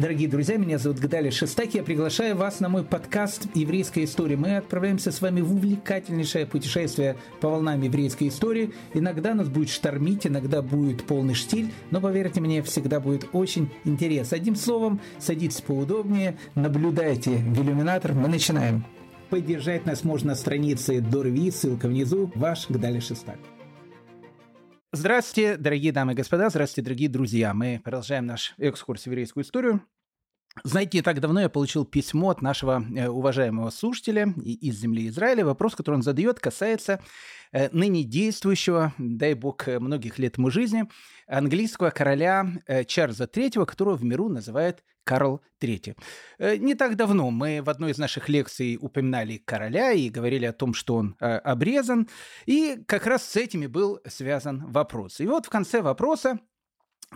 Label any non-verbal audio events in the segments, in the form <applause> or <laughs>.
Дорогие друзья, меня зовут Гдали Шестаки. Я приглашаю вас на мой подкаст «Еврейская история». Мы отправляемся с вами в увлекательнейшее путешествие по волнам еврейской истории. Иногда нас будет штормить, иногда будет полный штиль, но, поверьте мне, всегда будет очень интересно. Одним словом, садитесь поудобнее, наблюдайте в иллюминатор. Мы начинаем. Поддержать нас можно на странице Дорви, ссылка внизу. Ваш Гдали Шестак. Здравствуйте, дорогие дамы и господа, здравствуйте, дорогие друзья. Мы продолжаем наш экскурс в еврейскую историю. Знаете, не так давно я получил письмо от нашего э, уважаемого слушателя из земли Израиля. Вопрос, который он задает, касается э, ныне действующего, дай бог, э, многих лет ему жизни, английского короля Чарльза III, которого в миру называют Карл III. Не так давно мы в одной из наших лекций упоминали короля и говорили о том, что он обрезан, и как раз с этими был связан вопрос. И вот в конце вопроса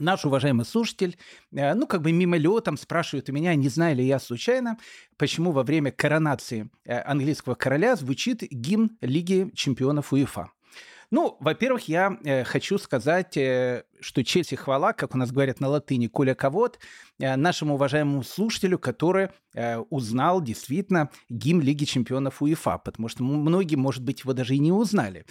Наш уважаемый слушатель, э, ну, как бы мимолетом спрашивает у меня, не знаю ли я случайно, почему во время коронации э, английского короля звучит гимн Лиги чемпионов УЕФА. Ну, во-первых, я э, хочу сказать, э, что честь и хвала, как у нас говорят на латыни, коля ковод, э, нашему уважаемому слушателю, который э, узнал действительно гимн Лиги чемпионов УЕФА, потому что многие, может быть, его даже и не узнали.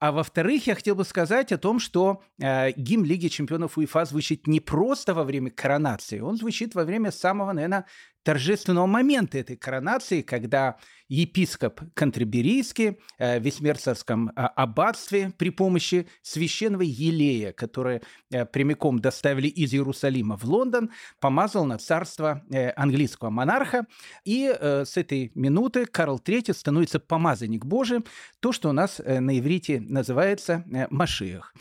А во-вторых, я хотел бы сказать о том, что э, гимн Лиги чемпионов УЕФА звучит не просто во время коронации, он звучит во время самого, наверное, торжественного момента этой коронации, когда епископ Кантерберийский э, в Весьмерцевском э, аббатстве при помощи священного елея, который э, прямиком доставили из Иерусалима в Лондон, помазал на царство английского монарха. И с этой минуты Карл III становится помазанник Божий, то, что у нас на иврите называется Машиях.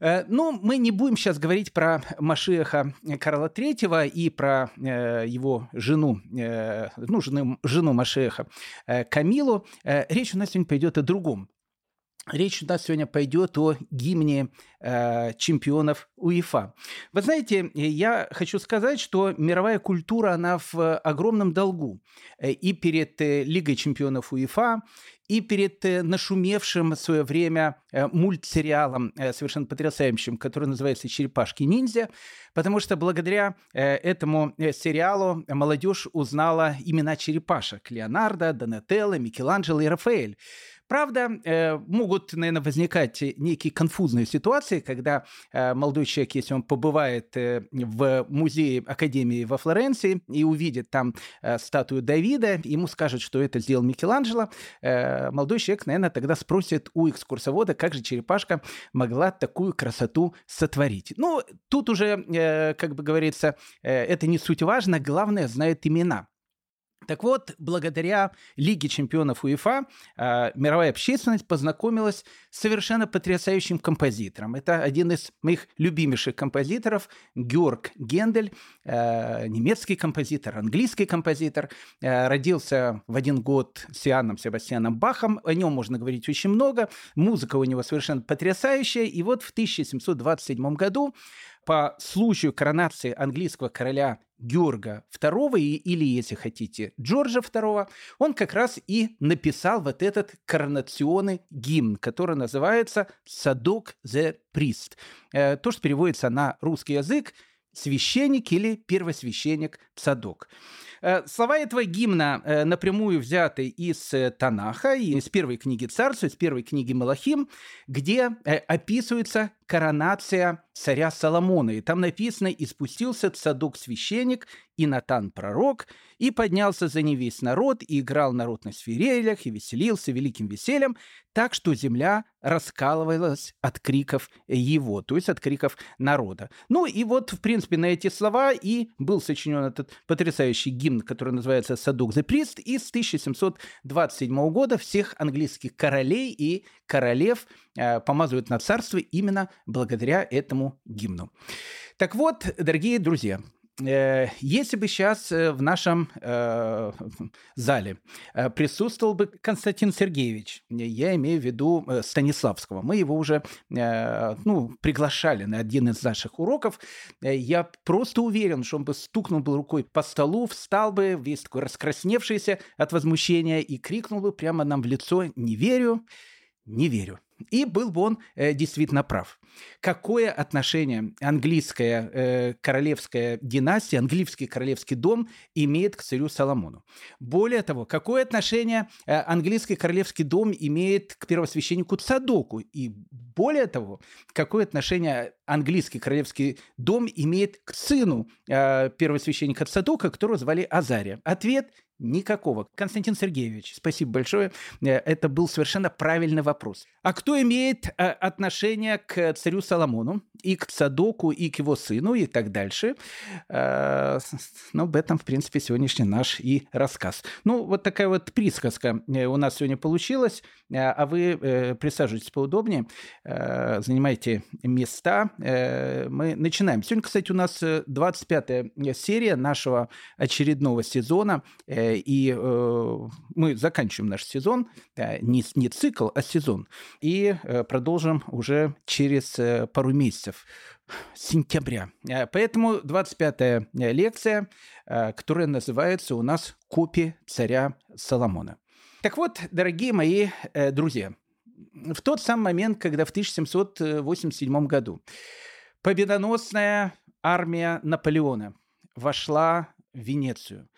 Э, ну, мы не будем сейчас говорить про Машеха Карла III и про э, его жену, э, ну, жену, жену Машеха Камилу. Речь у нас сегодня пойдет о другом. Речь у нас сегодня пойдет о гимне э, чемпионов УЕФА. Вы знаете, я хочу сказать, что мировая культура, она в огромном долгу и перед Лигой чемпионов УЕФА, и перед э, нашумевшим в свое время э, мультсериалом э, совершенно потрясающим, который называется «Черепашки-ниндзя», потому что благодаря этому сериалу молодежь узнала имена черепашек – Леонардо, Донателло, Микеланджело и Рафаэль. Правда, э, могут, наверное, возникать некие конфузные ситуации, когда э, молодой человек, если он побывает э, в музее Академии во Флоренции и увидит там статую Давида, ему скажут, что это сделал Микеланджело, молодой человек, наверное, тогда спросит у экскурсовода, как же черепашка могла такую красоту сотворить. Ну, тут уже, как бы говорится, это не суть важно, главное, знает имена. Так вот, благодаря Лиге чемпионов УЕФА э, мировая общественность познакомилась с совершенно потрясающим композитором. Это один из моих любимейших композиторов, Георг Гендель, э, немецкий композитор, английский композитор. Э, родился в один год с Иоанном Себастьяном Бахом. О нем можно говорить очень много. Музыка у него совершенно потрясающая. И вот в 1727 году по случаю коронации английского короля Георга II, или, если хотите, Джорджа II, он как раз и написал вот этот коронационный гимн, который называется «Садок the Priest». То, что переводится на русский язык «священник» или «первосвященник Садок». Э, слова этого гимна э, напрямую взяты из э, Танаха, из первой книги Царства, из первой книги Малахим, где описывается коронация царя Соломона. И там написано «И спустился Цадок священник, и Натан пророк, и поднялся за ним весь народ, и играл народ на свирелях, и веселился великим весельем, так что земля раскалывалась от криков его, то есть от криков народа». Ну и вот, в принципе, на эти слова и был сочинен этот потрясающий гимн, который называется «Садок the Priest», из 1727 года всех английских королей и королев э, помазывают на царство именно благодаря этому гимну. Так вот, дорогие друзья, если бы сейчас э, в нашем э, зале э, присутствовал бы Константин Сергеевич, я имею в виду Станиславского, мы его уже э, ну, приглашали на один из наших уроков, я просто уверен, что он бы стукнул бы рукой по столу, встал бы, весь такой раскрасневшийся от возмущения и крикнул бы прямо нам в лицо «Не верю, не верю». И был бы он э, действительно прав. Какое отношение английская э, королевская династия, английский королевский дом имеет к царю Соломону? Более того, какое отношение э, английский королевский дом имеет к первосвященнику Цадоку? И более того, какое отношение английский королевский дом имеет к сыну э, первосвященника Цадока, которого звали Азария? Ответ Никакого. Константин Сергеевич, спасибо большое. Э, это был совершенно правильный вопрос. А кто имеет э, отношение к царю Соломону, и к Цадоку, и к его сыну, и так дальше? Э, ну, об этом, в принципе, сегодняшний наш и рассказ. Ну, вот такая вот присказка у нас сегодня получилась. А вы присаживайтесь поудобнее, занимайте места. Мы начинаем. Сегодня, кстати, у нас 25-я серия нашего очередного сезона и э, мы заканчиваем наш сезон, не, не цикл, а сезон, и э, продолжим уже через э, пару месяцев сентября. Поэтому 25-я лекция, которая называется у нас «Копи царя Соломона». Так вот, дорогие мои друзья, в тот самый момент, когда в 1787 году победоносная армия Наполеона вошла в Венецию,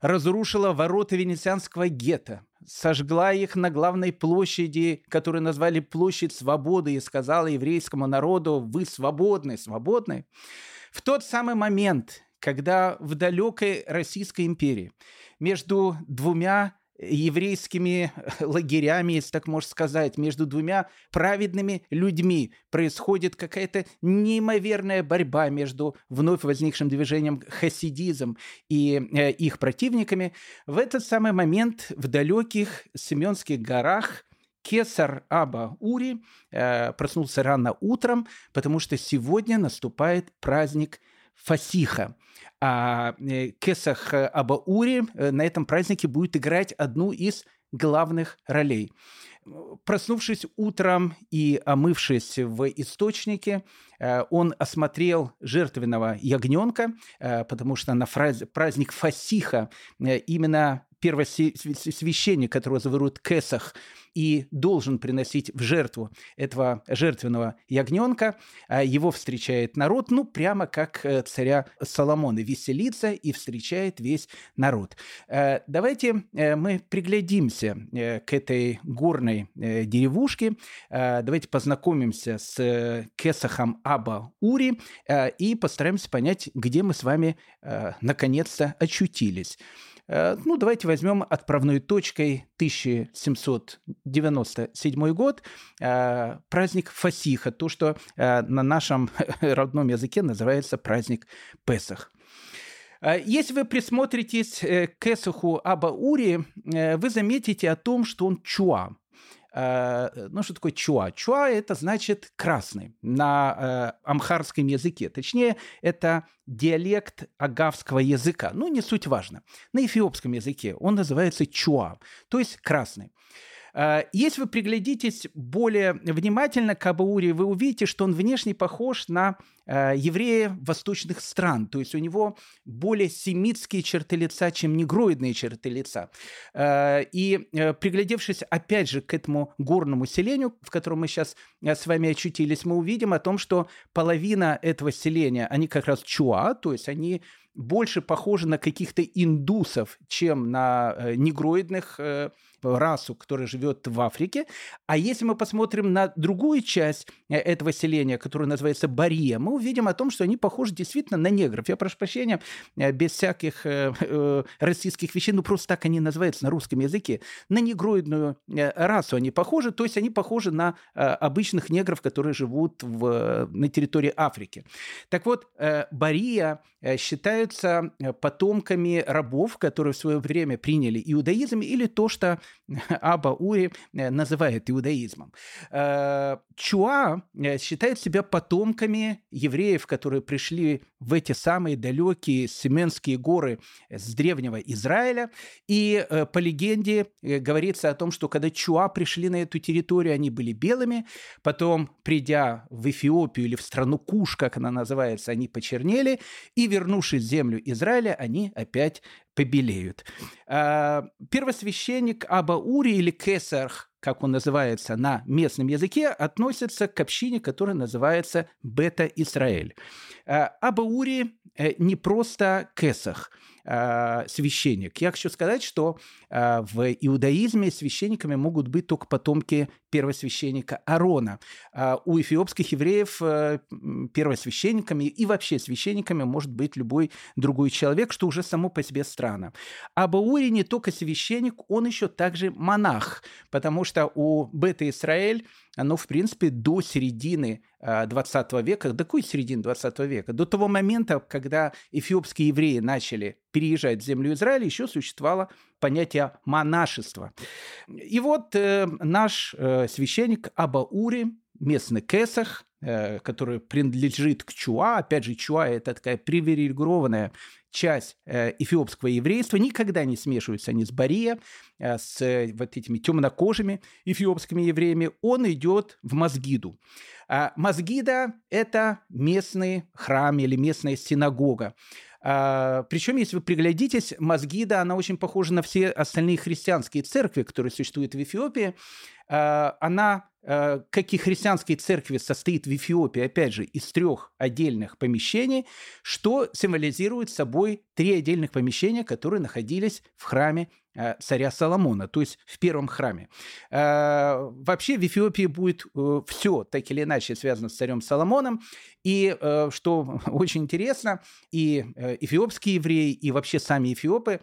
разрушила ворота венецианского гетто, сожгла их на главной площади, которую назвали Площадь Свободы, и сказала еврейскому народу «Вы свободны, свободны». В тот самый момент, когда в далекой Российской империи между двумя еврейскими <laughs> лагерями, если так можно сказать, между двумя праведными людьми происходит какая-то неимоверная борьба между вновь возникшим движением хасидизм и э, их противниками. В этот самый момент в далеких Семенских горах Кесар Аба Ури э, проснулся рано утром, потому что сегодня наступает праздник Фасиха а э, Кесах э, Абаури э, на этом празднике будет играть одну из главных ролей. Проснувшись утром и омывшись в источнике, он осмотрел жертвенного ягненка, потому что на праздник Фасиха именно первосвященник, которого зовут Кесах, и должен приносить в жертву этого жертвенного ягненка. А его встречает народ, ну, прямо как э, царя Соломона, веселится и встречает весь народ. Э, давайте э, мы приглядимся к этой горной деревушке, давайте познакомимся с Кесахом Аба Ури и постараемся понять, где мы с вами наконец-то очутились. Э, ну, давайте возьмем отправной точкой 1797 год, э, праздник Фасиха, то, что э, на нашем <laughs> родном языке называется праздник Песах. Если вы присмотритесь к Эсуху Аба Ури, вы заметите о том, что он чуа. Э, ну, что такое чуа? Чуа – это значит красный на э, амхарском языке. Точнее, это диалект агавского языка. Ну, не суть важно. На эфиопском языке он называется чуа, то есть красный. Э, если вы приглядитесь более внимательно к Абауре, вы увидите, что он внешне похож на э, еврея восточных стран. То есть у него более семитские черты лица, чем негроидные черты лица. Э, и приглядевшись опять же к этому горному селению, в котором мы сейчас с вами очутились, мы увидим о том, что половина этого селения, они как раз чуа, то есть они больше похожи на каких-то индусов, чем на негроидных расу, которая живет в Африке. А если мы посмотрим на другую часть э, этого селения, которая называется Бария, мы увидим о том, что они похожи действительно на негров. Я прошу прощения, э, без всяких э, российских вещей, ну просто так они называются на русском языке. На негроидную расу они похожи, то есть они похожи на обычных негров, которые живут в, на территории Африки. Так вот, Бария считаются потомками рабов, которые в свое время приняли иудаизм или то, что Аба Ури э, называет иудаизмом. Э, Чуа э, считает себя потомками евреев, которые пришли в эти самые далекие Семенские горы с древнего Израиля. И по легенде говорится о том, что когда Чуа пришли на эту территорию, они были белыми, потом, придя в Эфиопию или в страну Куш, как она называется, они почернели, и, вернувшись в землю Израиля, они опять побелеют. А, первосвященник Аба Ури или Кесарх как он называется на местном языке, относится к общине, которая называется Бета-Исраэль. Абаури не просто Кесах – э, священник. Я хочу сказать, что э, в иудаизме священниками могут быть только потомки первосвященника Арона. Э, у эфиопских евреев э, первосвященниками и вообще священниками может быть любой другой человек, что уже само по себе странно. А Баури не только священник, он еще также монах, потому что у Бета-Исраэль оно, в принципе, до середины 20 а, века, до какой середины 20 века? До того момента, когда эфиопские евреи начали переезжать в землю Израиля, еще существовало понятие монашества. И вот э, наш э, священник Абаури, местный Кесах, э, который принадлежит к Чуа, опять же, Чуа – это такая привилегированная часть э, эфиопского еврейства, никогда не смешиваются они с Бария, э, с э, вот этими темнокожими эфиопскими евреями, он идет в Мазгиду. А Мазгида – это местный храм или местная синагога. А, причем, если вы приглядитесь, Мазгида, она очень похожа на все остальные христианские церкви, которые существуют в Эфиопии. А, она как и христианские церкви, состоит в Эфиопии, опять же, из трех отдельных помещений, что символизирует собой три отдельных помещения, которые находились в храме э, царя Соломона, то есть в первом храме. Э, вообще в Эфиопии будет все так или иначе связано с царем Соломоном, и что <laughs> очень интересно, и эфиопские евреи, и вообще сами эфиопы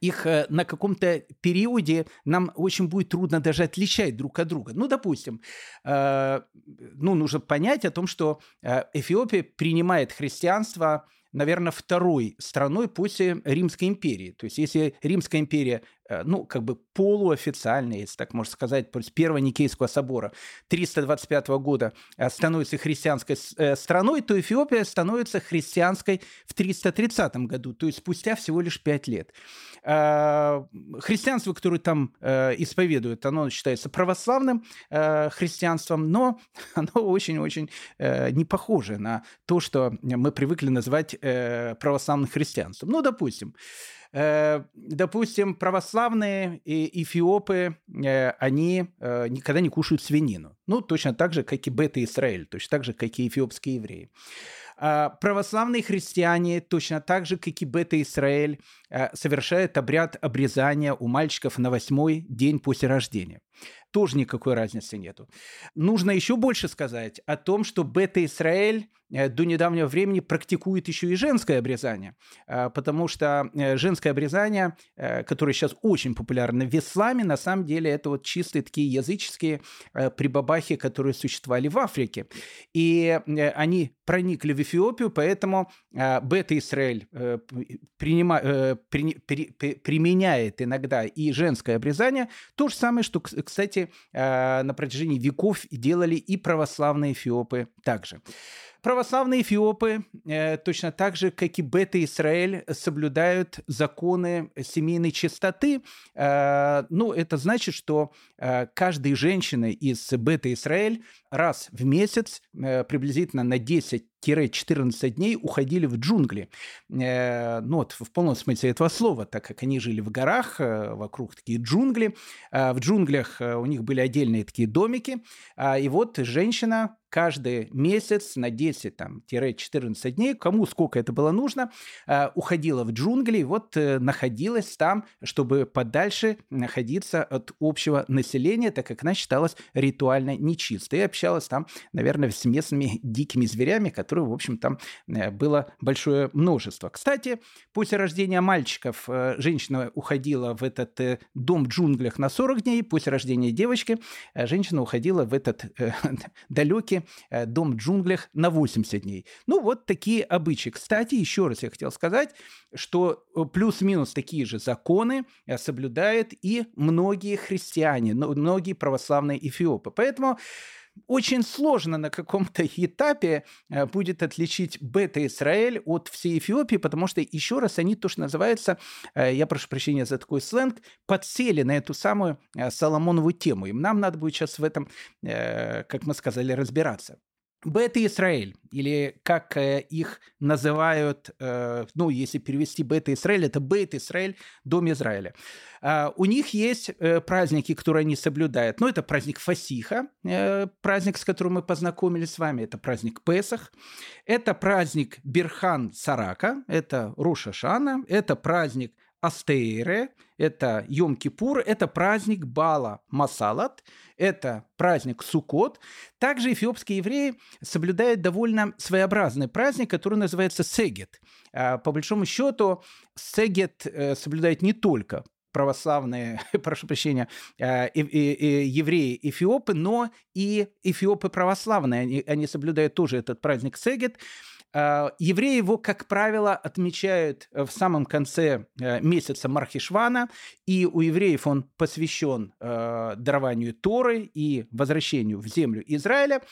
их э, на каком-то периоде нам очень будет трудно даже отличать друг от друга. Ну, допустим, э, ну, нужно понять о том, что э, Эфиопия принимает христианство наверное, второй страной после Римской империи. То есть, если Римская империя, ну, как бы полуофициально, если так можно сказать, после Первого Никейского собора 325 года э, становится христианской э, страной, то Эфиопия становится христианской в 330 году, то есть спустя всего лишь пять лет. Христианство, которое там исповедуют, оно считается православным христианством, но <laughs> оно очень-очень не похоже на то, что мы привыкли называть э, православным христианством. Ну, допустим, э, допустим, православные и эфиопы, э, они э, никогда не кушают свинину. Ну, точно так же, как и бета-Израиль, точно так же, как и эфиопские евреи. А православные христиане, точно так же, как и бета-Израиль, совершают обряд обрезания у мальчиков на восьмой день после рождения тоже никакой разницы нету. Нужно еще больше сказать о том, что Бета-Израиль до недавнего времени практикует еще и женское обрезание, э, потому что э, женское обрезание, которое сейчас очень популярно в исламе, на самом деле это вот чистые такие языческие прибабахи, которые существовали в Африке. И они проникли в Эфиопию, поэтому Бета-Израиль применяет иногда и женское обрезание. То же самое, что, кстати, э, на протяжении веков делали и православные эфиопы также. Православные эфиопы, э, точно так же, как и бета-Израиль, соблюдают законы семейной чистоты. Э, ну, это значит, что э, каждая женщина из бета-Израиль раз в месяц, приблизительно на 10 14 дней уходили в джунгли. Э, ну вот, в полном смысле этого слова, так как они жили в горах, э, вокруг такие джунгли. Э, в джунглях у них были отдельные такие домики. И вот женщина каждый месяц на 10-14 дней, кому сколько это было нужно, уходила в джунгли и вот находилась там, чтобы подальше находиться от общего населения, так как она считалась ритуально нечистой. И общалась там, наверное, с местными дикими зверями, которые, в общем, там э, было большое множество. Кстати, после рождения мальчиков э, женщина уходила в этот э, дом в джунглях на 40 дней, после рождения девочки женщина уходила в этот <laughs> далекий дом в джунглях на 80 дней. Ну, вот такие обычаи. Кстати, еще раз я хотел сказать, что плюс-минус такие же законы соблюдают и многие христиане, многие православные эфиопы. Поэтому очень сложно на каком-то этапе э, будет отличить бета-Израиль от всей Эфиопии, потому что, еще раз, они то, что называется, э, я прошу прощения за такой сленг, подсели на эту самую э, Соломонову тему. И нам надо будет сейчас в этом, как мы сказали, разбираться. Бета Израиль, или как э, их называют, э, ну, если перевести Бета Израиль, это Бет Израиль, Дом Израиля. Э, у них есть э, праздники, которые они соблюдают. Ну, это праздник Фасиха, праздник, с которым мы познакомились с вами, это праздник Песах. Это праздник Бирхан Сарака, это Руша Шана, это праздник Астейре, это Йом-Кипур, это праздник Бала Масалат, это праздник Сукот. Также эфиопские евреи соблюдают довольно своеобразный праздник, который называется Сегет. А, по большому счету, Сегет э, соблюдает не только православные, <laughs> прошу прощения, э, евреи эфиопы, но и эфиопы православные. Они, они соблюдают тоже этот праздник Сегет. А, евреи его, как правило, отмечают э, в самом конце э, месяца Мархишвана, и у евреев он посвящен э, дарованию Торы и возвращению в землю Израиля.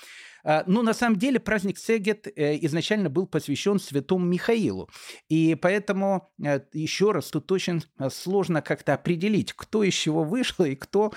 А, Но ну, на самом деле праздник Сегет изначально был посвящен святому Михаилу. И поэтому, еще раз, тут очень сложно как-то определить, кто из чего вышел и кто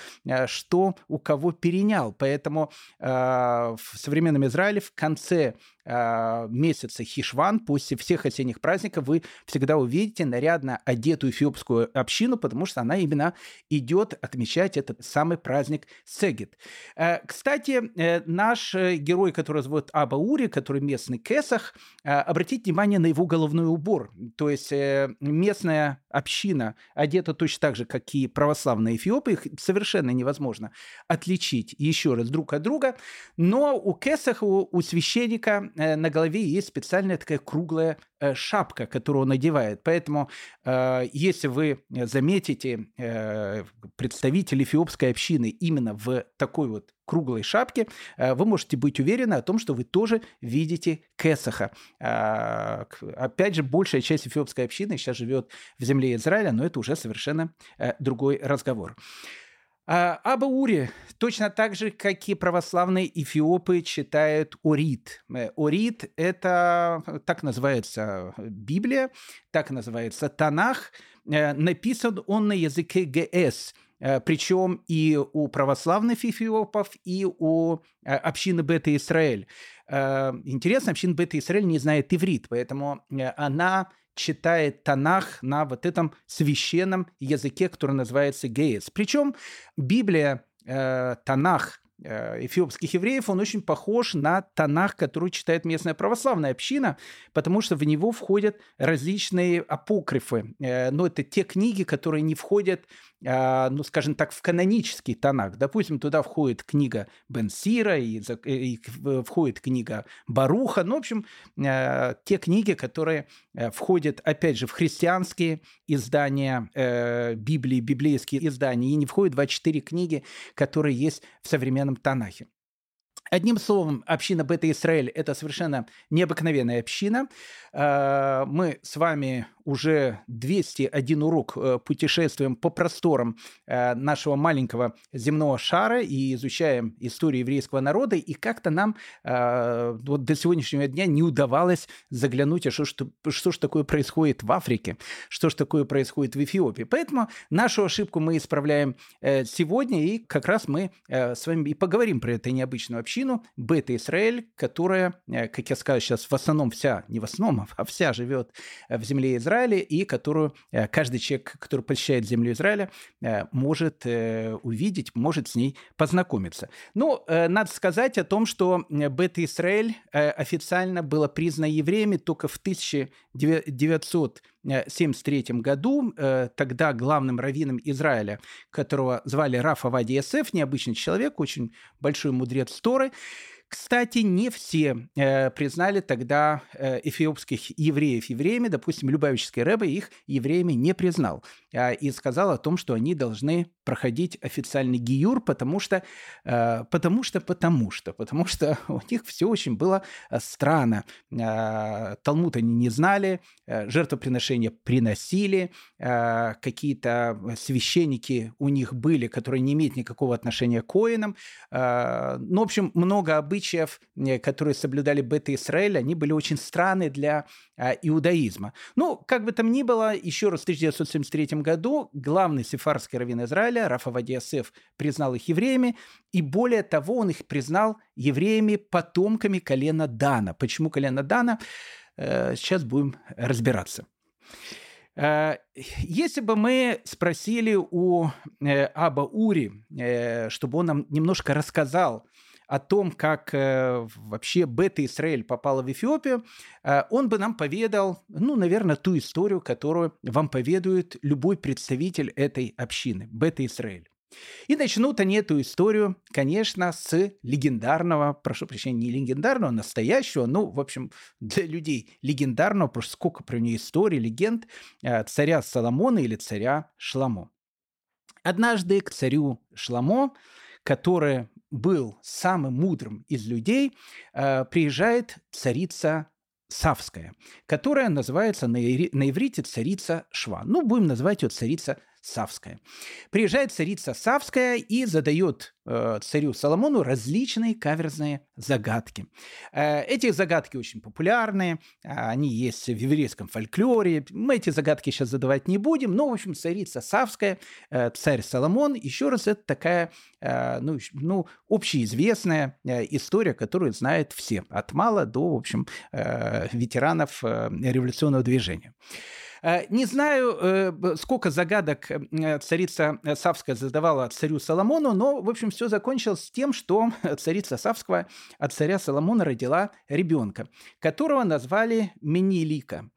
что у кого перенял. Поэтому в современном Израиле в конце а, месяца Хишван, после всех осенних праздников, вы всегда увидите нарядно одетую эфиопскую общину, потому что она именно идет отмечать этот самый праздник Сегет. А, кстати, э, наш э, герой, который зовут Аба Ури, который местный Кесах, а, обратите внимание на его головной убор. То есть э, местная община одета точно так же, как и православные эфиопы, их совершенно невозможно отличить еще раз друг от друга, но у Кесаха, у священника Э, на голове есть специальная такая круглая э, шапка, которую он надевает. Поэтому, э, если вы заметите представителей эфиопской общины именно в такой вот круглой шапке, вы можете быть уверены о том, что вы тоже видите Кесаха. Опять же, большая часть эфиопской общины сейчас живет в земле Израиля, но это уже совершенно другой разговор. А, Аба Ури точно так же, как и православные эфиопы, читают Орит. Э, Орит – это, так называется Библия, так называется Танах. Э, написан он на языке ГС – э, причем и у православных эфиопов, и у общины Бета Израиль. Интересно, община Бета Израиль не знает иврит, поэтому она читает Танах на вот этом священном языке, который называется геец. Причем Библия, э, Танах э, эфиопских евреев, он очень похож на Танах, который читает местная православная община, потому что в него входят различные апокрифы. Э, но это те книги, которые не входят ну, скажем так, в канонический тонах. Допустим, туда входит книга Бенсира и, и входит книга Баруха. Ну, в общем, а, те книги, которые э, входят, опять же, в христианские издания э, Библии, библейские издания, и не входят 24 книги, которые есть в современном Танахе. Одним словом, община Бета-Израиль – это совершенно необыкновенная община. А, мы с вами уже 201 урок э, путешествуем по просторам э, нашего маленького земного шара и изучаем историю еврейского народа, и как-то нам э, вот до сегодняшнего дня не удавалось заглянуть, а что, что, что же такое происходит в Африке, что же такое происходит в Эфиопии. Поэтому нашу ошибку мы исправляем сегодня, и как раз мы с вами и поговорим про эту необычную общину Бета-Израиль, которая, как я сказал сейчас, в основном вся, не в основном, а вся живет в земле Израиля, Израиле, и которую э, каждый человек, который посещает землю Израиля, э, может э, увидеть, может с ней познакомиться. Ну, надо сказать о том, что Бет-Израиль официально было признано евреями только в 1973 году. Тогда главным раввином Израиля, которого звали Рафа Вади Есеф, необычный человек, очень большой мудрец Торы, кстати, не все э, признали тогда э, эфиопских евреев евреями. Допустим, Любавический Рэбе их евреями не признал э, и сказал о том, что они должны проходить официальный гиюр, потому что, э, потому что, потому что, потому что <laughs> у них все очень было э, странно. Э, Талмуд они не знали, э, жертвоприношения приносили, э, какие-то священники у них были, которые не имеют никакого отношения к коинам. Э, ну, в общем, много обычаев обычаев, которые соблюдали бета-Израиль, они были очень странны для иудаизма. Ну, как бы там ни было, еще раз в 1973 году главный сефарский раввин Израиля, Рафа Вадиасеф, признал их евреями, и более того, он их признал евреями, потомками колена Дана. Почему колено Дана? Сейчас будем разбираться. Э, если бы мы спросили у э, Аба Ури, э, чтобы он нам немножко рассказал о том, как вообще Бета-Израиль попала в Эфиопию, он бы нам поведал, ну, наверное, ту историю, которую вам поведает любой представитель этой общины, Бета-Израиль. И начнут они эту историю, конечно, с легендарного, прошу прощения, не легендарного, настоящего, ну, в общем, для людей легендарного, что сколько про нее историй, легенд, э, царя Соломона или царя Шламо. Однажды к царю Шламо, который был самым мудрым из людей, э, приезжает царица Савская, которая называется на, иврите царица Шва. Ну, будем называть ее царица Савская. Приезжает царица Савская и задает э, царю Соломону различные каверзные загадки. Э, эти загадки очень популярны, они есть в еврейском фольклоре. Мы эти загадки сейчас задавать не будем, но, в общем, царица Савская, э, царь Соломон, еще раз, это такая, э, ну, ну, общеизвестная э, история, которую знают все, от мала до, в общем, э, ветеранов э, революционного движения. Э, не знаю, э, сколько загадок э, царица Савская задавала царю Соломону, но, в общем, все закончилось тем, что <laughs> царица Савская от царя Соломона родила ребенка, которого назвали Менилика.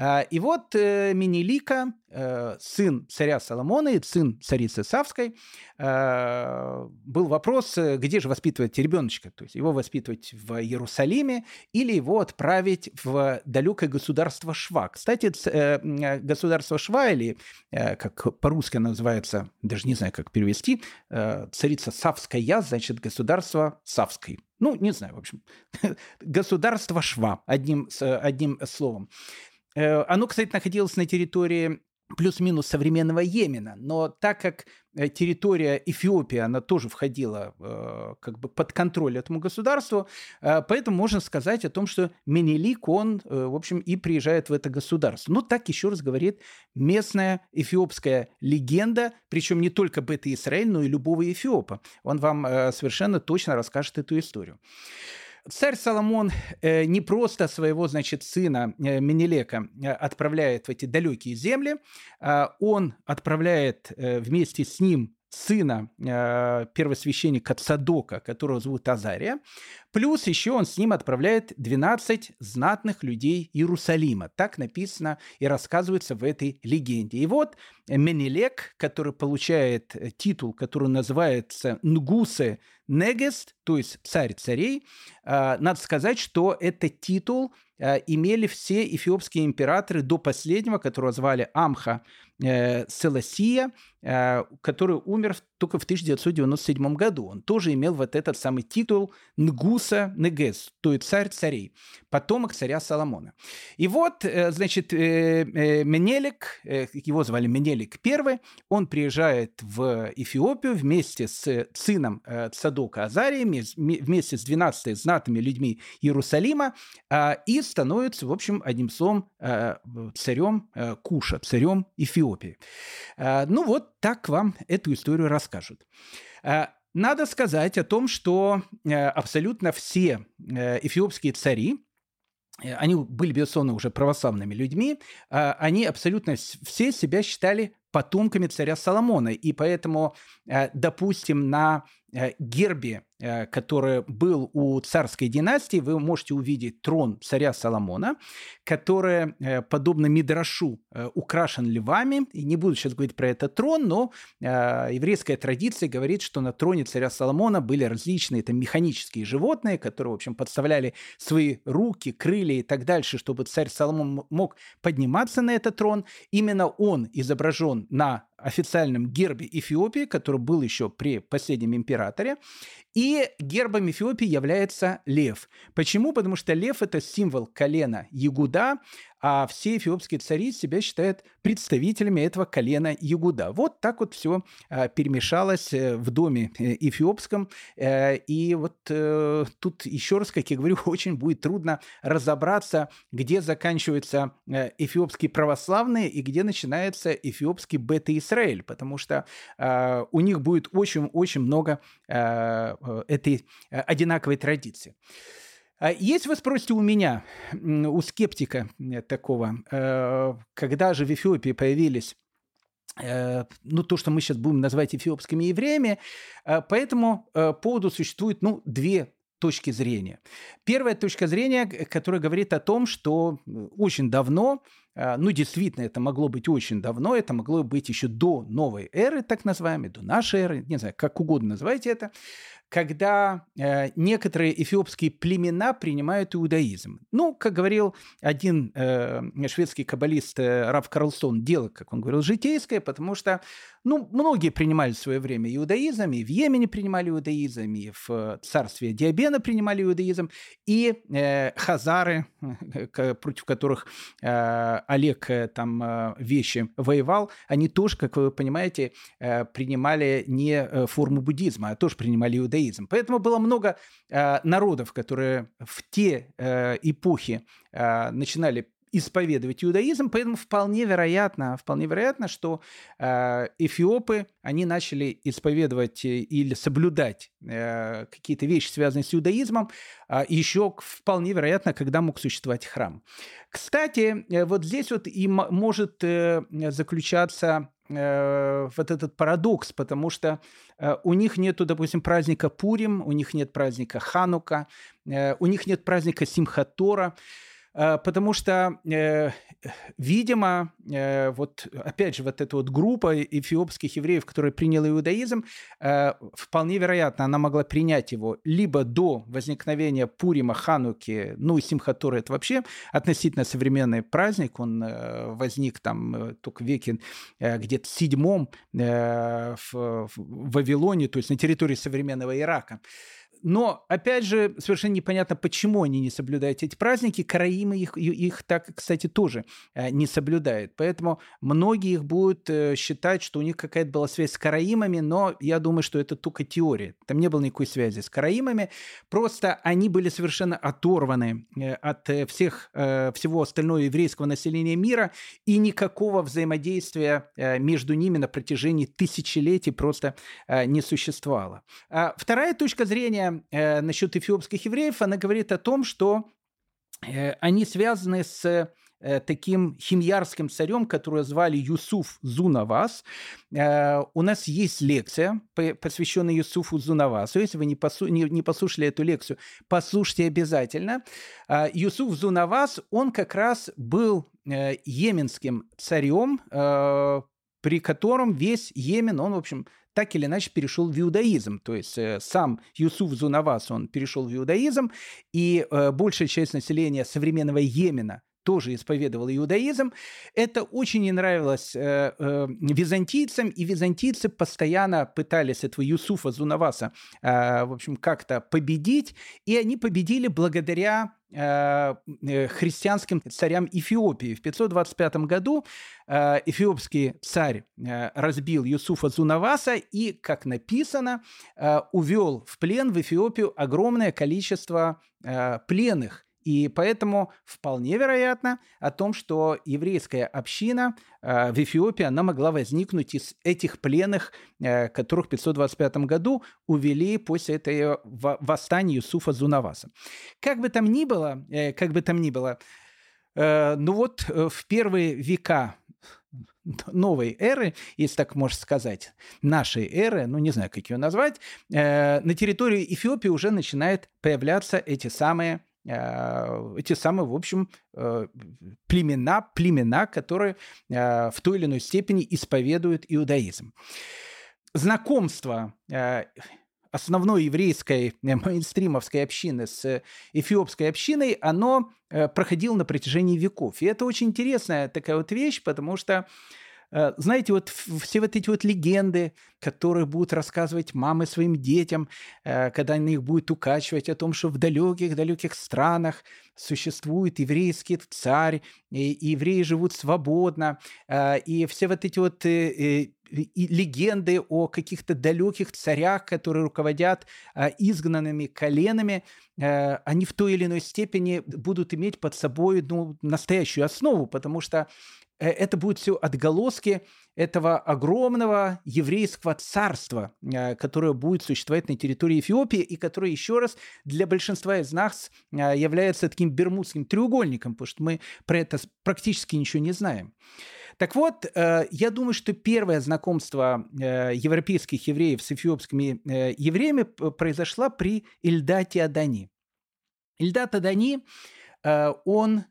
А, и вот э, Менелика, э, сын царя Соломона и сын царицы Савской, э, был вопрос, где же воспитывать ребеночка, то есть его воспитывать в Иерусалиме или его отправить в далекое государство Шва. Кстати, государство Шва, или как по-русски называется, даже не знаю, как перевести, царица Савская, значит, государство Савской. Ну, не знаю, в общем, <laughs> государство Шва, одним, одним словом. Э, оно, кстати, находилось на территории плюс-минус современного Йемена. Но так как э, территория Эфиопии, она тоже входила э, как бы под контроль этому государству, э, поэтому можно сказать о том, что Менелик, он, э, в общем, и приезжает в это государство. Ну, так еще раз говорит местная эфиопская легенда, причем не только Бета-Исраэль, но и любого эфиопа. Он вам э, совершенно точно расскажет эту историю. Царь Соломон э, не просто своего, значит, сына э, Менелека э, отправляет в эти далекие земли, э, он отправляет вместе с ним сына э, первосвященника Цадока, которого зовут Азария, плюс еще он с ним отправляет 12 знатных людей Иерусалима. Так написано и рассказывается в этой легенде. И вот Менелек, который получает титул, который называется Нгусе Негест, то есть царь царей, э, надо сказать, что это титул э, имели все эфиопские императоры до последнего, которого звали Амха э, Селасия, э, который умер только в 1997 году. Он тоже имел вот этот самый титул Нгуса Негес, то есть царь царей, потомок царя Соломона. И вот, э, значит, э, Менелик, его звали Менелик I, он приезжает в Эфиопию вместе с сыном Цадока Азарием, вместе с 12 знатными людьми Иерусалима и становится, в общем, одним словом, царем Куша, царем Эфиопии. Ну вот так вам эту историю расскажут. Надо сказать о том, что абсолютно все эфиопские цари, э, они были, безусловно, уже православными людьми, а они абсолютно все себя считали потомками царя Соломона. И поэтому, допустим, на гербе Э, который был у царской династии, вы можете увидеть трон царя Соломона, который, э, подобно Мидрашу, э, украшен львами. И не буду сейчас говорить про этот трон, но еврейская традиция говорит, что на троне царя Соломона были различные там, механические животные, которые, в общем, подставляли свои руки, крылья и так дальше, чтобы царь Соломон мог подниматься на этот трон. Именно он изображен на официальном гербе Эфиопии, который был еще при последнем императоре. И гербом Эфиопии является лев. Почему? Потому что лев – это символ колена Ягуда, а все эфиопские цари себя считают представителями этого колена Ягуда. Вот так вот все перемешалось в доме эфиопском. И вот тут еще раз, как я говорю, <laughs> очень будет трудно разобраться, где заканчиваются эфиопские православные и где начинается эфиопский бета-Израиль, потому что у них будет очень-очень много этой одинаковой традиции. А есть, вы спросите у меня, у скептика э, такого, э, когда же в Эфиопии появились э, ну, то, что мы сейчас будем называть эфиопскими евреями. По этому поводу существует, ну, две точки зрения. Первая точка зрения, которая говорит о том, что очень давно, ну, действительно, это могло быть очень давно, это могло быть еще до новой эры, так называемой, до нашей эры, не знаю, как угодно называйте это, когда э, некоторые эфиопские племена принимают иудаизм. Ну, как говорил один э, шведский каббалист э, Раф Карлсон, дело, как он говорил, житейское, потому что ну, многие принимали в свое время иудаизм, и в Йемене принимали иудаизм, и в э, царстве Диабена принимали иудаизм, и э, хазары, против которых э, Олег э, там э, вещи воевал, они тоже, как вы понимаете, э, принимали не э, форму буддизма, а тоже принимали иудаизм иудаизм. Поэтому было много э, народов, которые в те э, эпохи э, начинали исповедовать иудаизм, поэтому вполне вероятно, вполне вероятно, что э, эфиопы, они начали исповедовать э, или соблюдать э, какие-то вещи, связанные с иудаизмом, э, еще вполне вероятно, когда мог существовать храм. Кстати, вот здесь вот и может заключаться вот этот парадокс, потому что у них нету, допустим, праздника Пурим, у них нет праздника Ханука, у них нет праздника Симхатора, потому что, э, видимо, э, вот опять же вот эта вот группа эфиопских евреев, которая приняла иудаизм, э, вполне вероятно, она могла принять его либо до возникновения Пурима, Хануки, ну и Симхатора это вообще относительно современный праздник, он возник там только в веке где-то седьмом в Вавилоне, то есть на территории современного Ирака. Но, опять же, совершенно непонятно, почему они не соблюдают эти праздники. Караимы их, их так, кстати, тоже э, не соблюдают. Поэтому многие их будут э, считать, что у них какая-то была связь с караимами, но я думаю, что это только теория. Там не было никакой связи с караимами. Просто они были совершенно оторваны э, от всех, всего остального еврейского населения мира, и никакого взаимодействия между ними на протяжении тысячелетий просто не существовало. А вторая точка зрения э, насчет эфиопских евреев, она говорит о том, что э, они связаны с э, таким химьярским царем, которого звали Юсуф Зунавас. Э, у нас есть лекция, посвященная Юсуфу Зунавасу. Если вы не, посу- не, не послушали эту лекцию, послушайте обязательно. Э, Юсуф Зунавас, он как раз был э, йеменским царем, при котором весь Йемен, он, в общем, так или иначе перешел в иудаизм. То есть э, сам Юсуф Зунавас, он перешел в иудаизм, и э, большая часть населения современного Йемена тоже исповедовал иудаизм. Это очень не нравилось э, э, византийцам, и византийцы постоянно пытались этого Юсуфа Зунаваса, э, в общем, как-то победить, и они победили благодаря христианским царям Эфиопии. В 525 году э, эфиопский царь разбил Юсуфа Зунаваса и, как написано, увел в плен в Эфиопию огромное количество пленных. И поэтому вполне вероятно о том, что еврейская община э, в Эфиопии, она могла возникнуть из этих пленных, э, которых в 525 году увели после этого восстания Юсуфа Зунаваса. Как бы там ни было, э, как бы там ни было, ну вот в первые века новой эры, если так можно сказать, нашей эры, ну не знаю, как ее назвать, на территории Эфиопии уже начинают появляться эти самые Э, эти самые, в общем, э, племена, племена, которые э, в той или иной степени исповедуют иудаизм. Знакомство основной еврейской мейнстримовской общины с эфиопской общиной, оно проходило на протяжении веков. И это очень интересная такая вот вещь, потому что Э, знаете, вот все вот эти вот легенды, которые будут рассказывать мамы своим детям, э, когда они их будут укачивать о том, что в далеких-далеких странах существует еврейский царь, и евреи живут свободно, э, и все вот эти вот легенды о каких-то далеких царях, которые руководят изгнанными коленами, они в той или иной степени будут иметь под собой ну, настоящую основу, потому что Э, это будет все отголоски этого огромного еврейского царства, э, которое будет существовать на территории Эфиопии и которое, еще раз, для большинства из нас э, является таким бермудским треугольником, потому что мы про это практически ничего не знаем. Так вот, я думаю, что первое знакомство европейских евреев с эфиопскими евреями произошло при Ильдате Адани. Ильдат Адани, он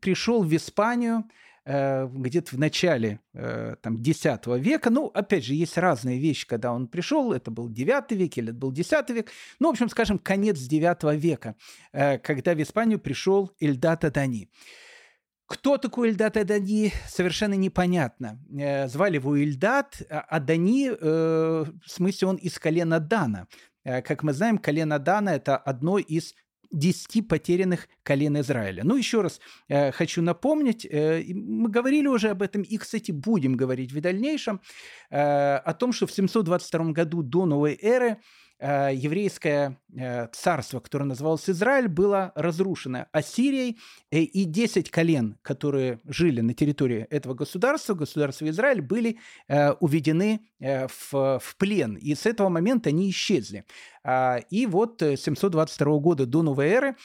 пришел в Испанию Э, где-то в начале э, там, X века. Ну, опять же, есть разные вещи, когда он пришел. Это был 9 век или это был X век. Ну, в общем, скажем, конец 9 века, э, когда в Испанию пришел Эльдата Дани. Кто такой Эльдат Адани, совершенно непонятно. Звали его Эльдат, а Дани, в смысле, он из колена Дана. Как мы знаем, колено Дана – это одно из десяти потерянных колен Израиля. Ну, еще раз э, хочу напомнить, э, мы говорили уже об этом, и, кстати, будем говорить в дальнейшем, э, о том, что в 722 году до новой эры Э, еврейское э, царство, которое называлось Израиль, было разрушено Ассирией, э, и 10 колен, которые жили на территории этого государства, государства Израиль, были уведены в, в плен, и с этого момента они исчезли. А, и вот 722 года до новой эры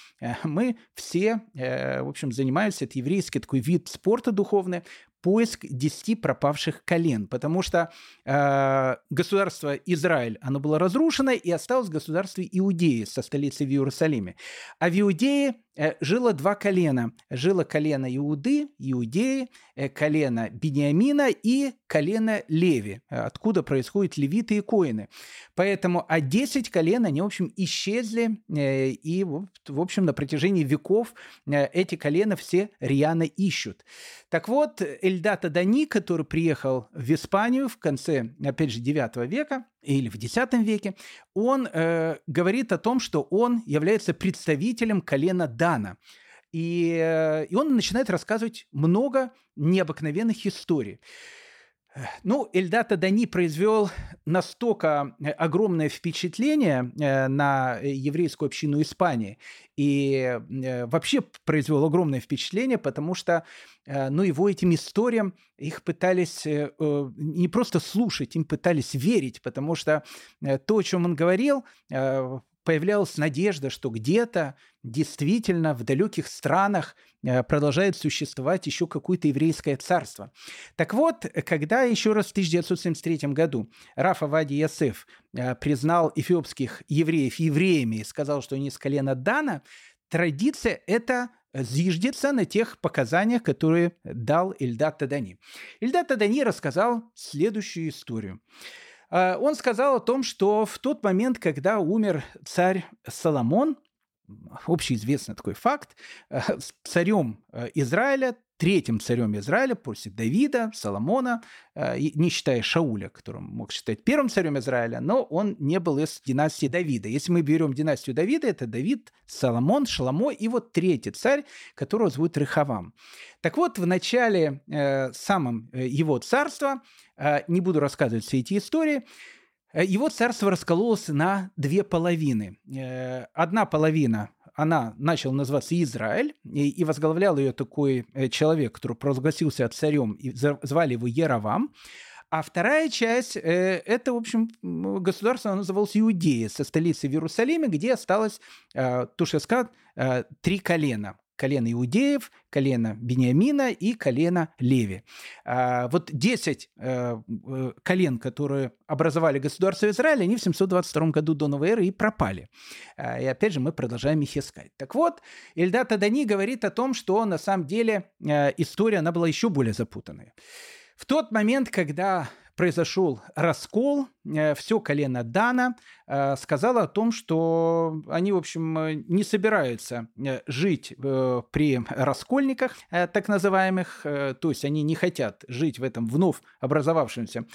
мы все, в общем, занимаемся, это еврейский такой вид спорта духовный, поиск десяти пропавших колен, потому что э, государство Израиль, оно было разрушено, и осталось государство Иудеи со столицей в Иерусалиме. А в Иудее жило два колена. Жило колено Иуды, Иудеи, э, колено Бениамина и колено Леви, э, откуда происходят левиты и коины. Поэтому, а 10 колен, они, в общем, исчезли, и, в общем, на протяжении веков эти колена все рьяно ищут. Так вот, Эльдата Дани, который приехал в Испанию в конце, опять же, 9 века, или в X веке, он э, говорит о том, что он является представителем колена Дана. И, э, и он начинает рассказывать много необыкновенных историй. Ну, Эльдата Дани произвел настолько э, огромное впечатление э, на еврейскую общину Испании. И э, вообще произвел огромное впечатление, потому что ну, его этим историям их пытались не просто слушать, им пытались верить, потому что то, о чем он говорил, появлялась надежда, что где-то действительно в далеких странах э, продолжает существовать еще какое-то еврейское царство. Так вот, когда еще раз в 1973 году Рафа Вади Ясеф э, признал эфиопских евреев евреями и сказал, что они с колена Дана, традиция это зиждется на тех показаниях, которые дал Ильдат Тадани. Ильдат Тадани рассказал следующую историю. А, он сказал о том, что в тот момент, когда умер царь Соломон, общеизвестный такой факт, э, царем э, Израиля, третьим царем Израиля после Давида, Соломона, э, не считая Шауля, которым мог считать первым царем Израиля, но он не был из династии Давида. Если мы берем династию Давида, это Давид, Соломон, Шаламо и вот третий царь, которого зовут Рехавам. Так вот, в начале э, самом его царства, э, не буду рассказывать все эти истории, его царство раскололось на две половины. Одна половина она начала называться Израиль, и, и возглавлял ее такой э, человек, который провозгласился царем, и звали его Яровам. А вторая часть э, это, в общем, государство называлось Иудея со столицей в Иерусалиме, где осталось, э, сказал, э, три колена колено иудеев, колено Бениамина и колено Леви. А, вот 10 э, э, колен, которые образовали государство Израиля, они в 722 году до новой эры и пропали. А, и опять же мы продолжаем их искать. Так вот, Ильдат Адани говорит о том, что на самом деле э, история, она была еще более запутанной. В тот момент, когда произошел раскол все колено Дана сказало о том, что они, в общем, не собираются жить при раскольниках, так называемых, то есть они не хотят жить в этом вновь образовавшемся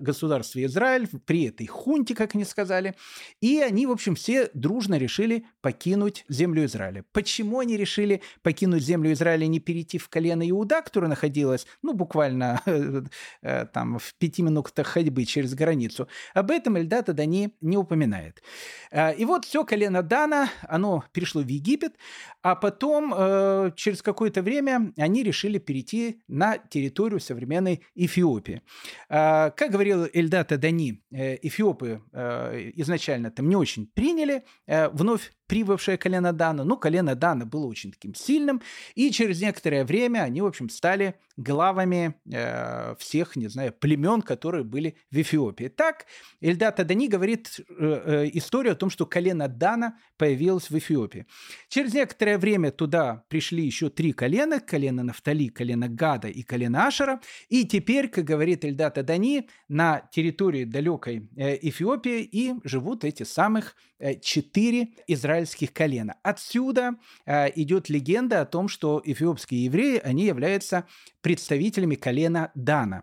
государстве Израиль, при этой хунте, как они сказали, и они, в общем, все дружно решили покинуть землю Израиля. Почему они решили покинуть землю Израиля не перейти в колено Иуда, которое находилось, ну, буквально <laughs> э, там в пяти минутах ходьбы через границу? Об этом Эльдата Дани не упоминает. Э, и вот все колено Дана, оно перешло в Египет, а потом э, через какое-то время они решили перейти на территорию современной Эфиопии. Как говорил Эльдата Дани, эфиопы изначально там не очень приняли вновь прибывшее колено Дана. Ну, колено Дана было очень таким сильным, и через некоторое время они, в общем, стали главами э, всех, не знаю, племен, которые были в Эфиопии. Так, Эльдата Дани говорит э, э, историю о том, что колено Дана появилось в Эфиопии. Через некоторое время туда пришли еще три колена, колено Нафтали, колено Гада и колено Ашера, и теперь, как говорит Эльдата Дани, на территории далекой э, Эфиопии и живут эти самых четыре израильских колена. Отсюда э, идет легенда о том, что эфиопские евреи, они являются представителями колена Дана.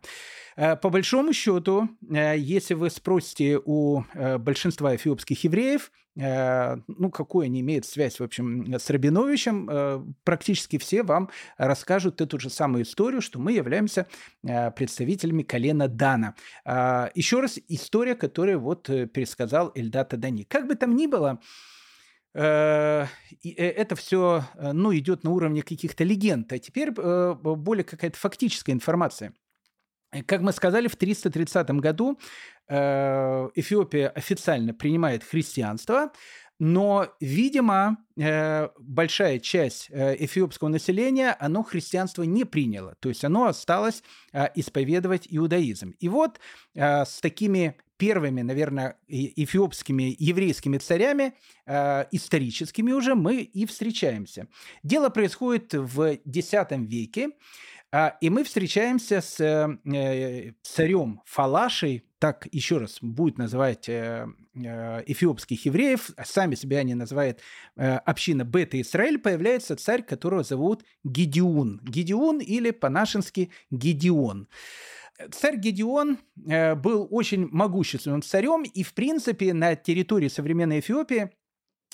Э, по большому счету, э, если вы спросите у э, большинства эфиопских евреев, ну, какую они имеют связь, в общем, с Рабиновичем, практически все вам расскажут эту же самую историю, что мы являемся представителями колена Дана. Еще раз, история, которую вот пересказал Эльдата Дани. Как бы там ни было, это все, ну, идет на уровне каких-то легенд, а теперь более какая-то фактическая информация. Как мы сказали, в 330 году Эфиопия официально принимает христианство, но, видимо, большая часть эфиопского населения, оно христианство не приняло, то есть оно осталось исповедовать иудаизм. И вот с такими первыми, наверное, эфиопскими еврейскими царями, э, историческими уже, мы и встречаемся. Дело происходит в X веке, э, и мы встречаемся с э, царем Фалашей, так еще раз будет называть э, э, эфиопских евреев, а сами себя они называют община Бета Израиль, появляется царь, которого зовут Гедеон. Гедеон или по-нашенски Гедеон. Царь Гедеон был очень могущественным царем, и, в принципе, на территории современной Эфиопии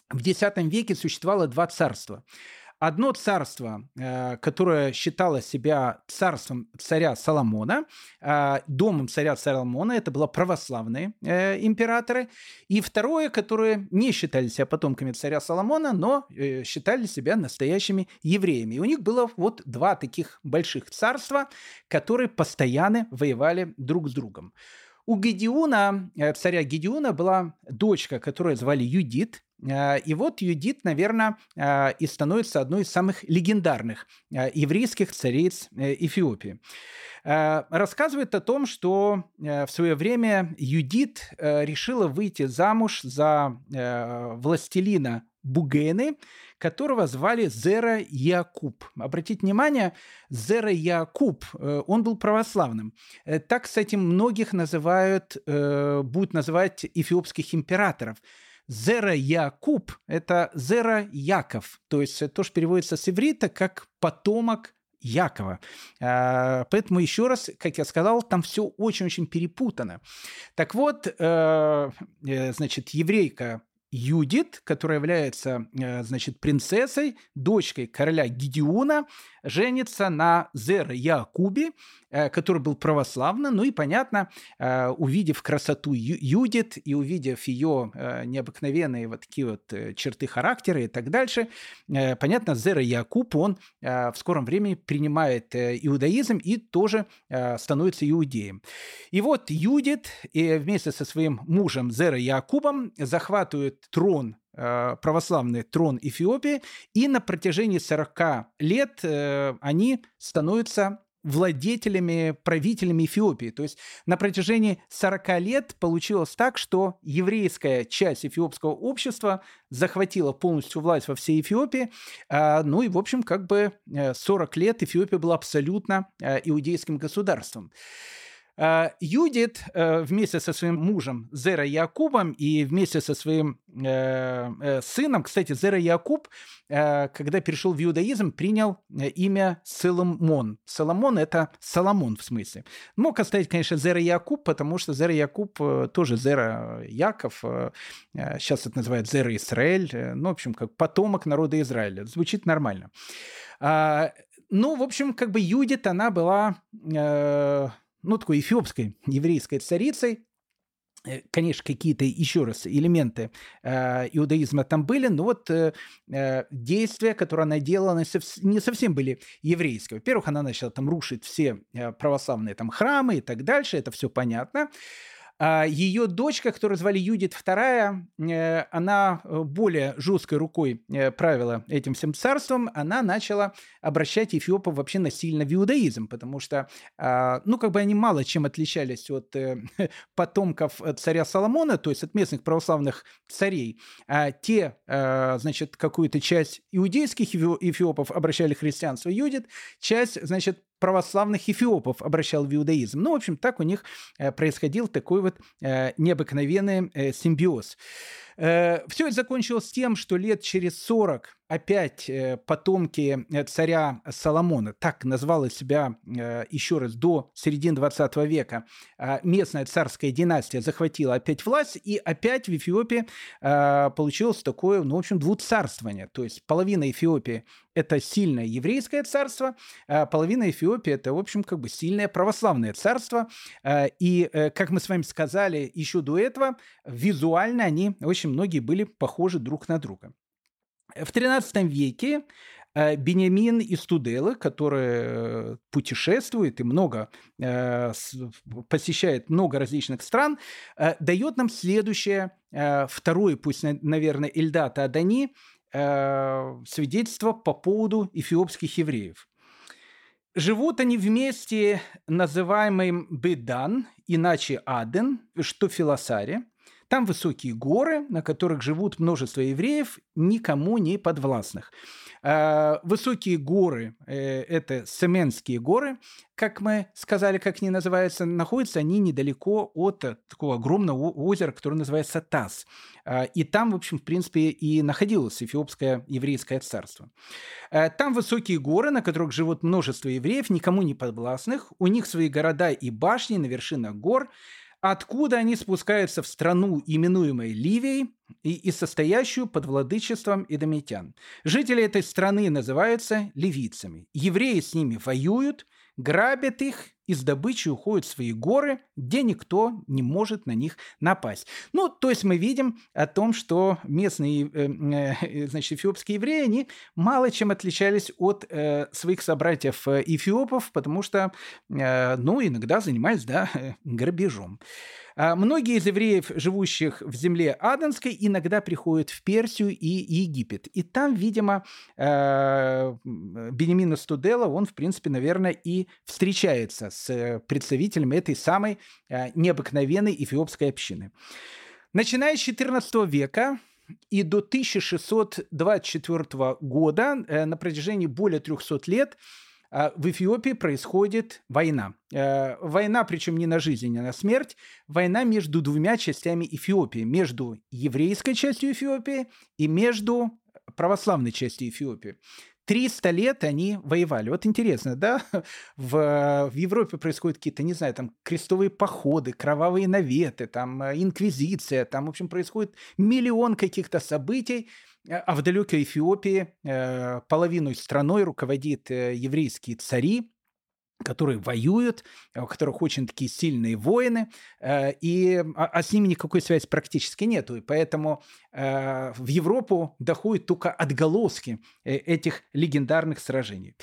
в X веке существовало два царства – Одно царство, э, которое считало себя царством царя Соломона, э, домом царя Соломона, это было православные э, императоры. И второе, которое не считали себя потомками царя Соломона, но считали себя настоящими евреями. И у них было вот два таких больших царства, которые постоянно воевали друг с другом. У Гедеона, царя Гедеона, была дочка, которую звали Юдит, и вот Юдит, наверное, а, и становится одной из самых легендарных а, еврейских цариц э, Эфиопии. Рассказывает о том, что э, в свое время Юдит э, решила выйти замуж за властелина Бугены, которого звали Зера Якуб. Обратите внимание, Зера Якуб, он был православным. Так, кстати, многих называют, будут называть эфиопских императоров – Зера Якуб – это Зера Яков, то есть это тоже переводится с иврита как «потомок Якова. А, поэтому еще раз, как я сказал, там все очень-очень перепутано. Так вот, э, э, значит, еврейка Юдит, которая является, э, значит, принцессой, дочкой короля Гедеона, женится на Зер Якубе, э, который был православным. Ну и, понятно, э, увидев красоту Юдит и увидев ее необыкновенные вот такие вот черты характера и так дальше, понятно, Зер Якуб, он в скором времени принимает иудаизм и тоже становится иудеем. И вот Юдит вместе со своим мужем Зера Якубом захватывают трон э, православный трон Эфиопии, и на протяжении 40 лет э, они становятся владетелями, правителями Эфиопии. То есть на протяжении 40 лет получилось так, что еврейская часть эфиопского общества захватила полностью власть во всей Эфиопии. А, ну и, в общем, как бы 40 э, лет Эфиопия была абсолютно иудейским государством. А, Юдит э, вместе со своим мужем Зера Якубом и вместе со своим э, э, сыном, кстати, Зера Якуб, когда перешел в иудаизм, принял имя Соломон. Соломон – это Соломон в смысле. Мог оставить, конечно, Зера Якуб, потому что Зера Якуб тоже Зера Яков, сейчас это называют Зера Израиль, ну, в общем, как потомок народа Израиля. Звучит нормально. А, ну, в общем, как бы Юдит, она была ну, такой эфиопской еврейской царицей, э, Конечно, какие-то еще раз элементы э, иудаизма там были, но вот э, э действия, которые она делала, не совсем были еврейские. Во-первых, она начала там рушить все э, православные там храмы и так дальше, это все понятно. А ее дочка, которую звали Юдит II, э, она э, более жесткой рукой э, правила этим всем царством, она начала обращать эфиопов вообще насильно в иудаизм, потому что, а, ну, как бы они мало чем отличались от <laughs> потомков царя Соломона, то есть от местных православных царей. А те, значит, какую-то часть иудейских эфиопов обращали христианство Юдит, часть, значит, православных эфиопов обращал в иудаизм. Ну, в общем, так у них э, происходил такой вот э, необыкновенный э, симбиоз. Все это закончилось тем, что лет через 40 опять э, потомки э, царя Соломона, так назвала себя э, еще раз до середины 20 века, местная царская династия захватила опять власть, и опять в Эфиопии получилось такое, ну, в общем, двуцарствование. То есть половина Эфиопии – это сильное еврейское царство, а половина Эфиопии – это, в общем, как бы сильное православное царство. И, как мы с вами сказали еще до этого, визуально они, очень многие были похожи друг на друга. В XIII веке э, Бениамин из Тудела, который э, путешествует и много э, посещает много различных стран, дает нам следующее, второе, пусть, наверное, Эльдата Адани, свидетельство по поводу эфиопских евреев. Живут они вместе, называемым Бедан, иначе Аден, что Филосаре. Там высокие горы, на которых живут множество евреев, никому не подвластных. А, высокие горы э, – это Семенские горы, как мы сказали, как они называются, находятся они недалеко от такого огромного озера, которое называется Таз. А, и там, в общем, в принципе, и находилось эфиопское еврейское царство. А, там высокие горы, на которых живут множество евреев, никому не подвластных. У них свои города и башни на вершинах гор – откуда они спускаются в страну, именуемой Ливией, и, и состоящую под владычеством идомитян. Жители этой страны называются ливийцами. Евреи с ними воюют, грабят их и с добычей уходят в свои горы, где никто не может на них напасть. Ну, то есть мы видим о том, что местные, э, э, значит, эфиопские евреи, они мало чем отличались от э, своих собратьев э, эфиопов, потому что, э, ну, иногда занимались, да, <laughs> грабежом. А многие из евреев, живущих в земле Аденской, иногда приходят в Персию и Египет. И там, видимо, э, Бенемина Студела, он, в принципе, наверное, и встречается с представителями этой самой э, необыкновенной эфиопской общины. Начиная с XIV века и до 1624 года, э, на протяжении более 300 лет, в Эфиопии происходит война. Э, война, причем не на жизнь, не на смерть. Война между двумя частями Эфиопии. Между еврейской частью Эфиопии и между православной частью Эфиопии. 300 лет они воевали. Вот интересно, да? <laughs> В, в Европе происходят какие-то, не знаю, там крестовые походы, кровавые наветы, там э, инквизиция, там, в общем, происходит миллион каких-то событий, а в далекой Эфиопии э, половину страной руководит э, еврейские цари, которые воюют, у которых очень такие сильные воины, э, и, а, а с ними никакой связи практически нету. И поэтому э, в Европу доходят только отголоски э, этих легендарных сражений.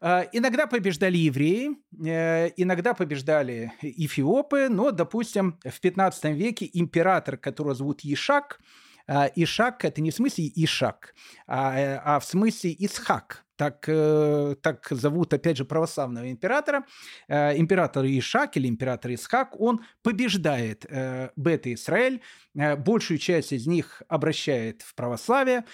Иногда побеждали евреи, иногда побеждали эфиопы, но, допустим, в 15 веке император, которого зовут Ишак, Ишак – это не в смысле Ишак, а, а в смысле Исхак – так, э, так зовут, опять же, православного императора, э, император Ишак или император Исхак, он побеждает э, Бета-Израиль, э, большую часть из них обращает в православие,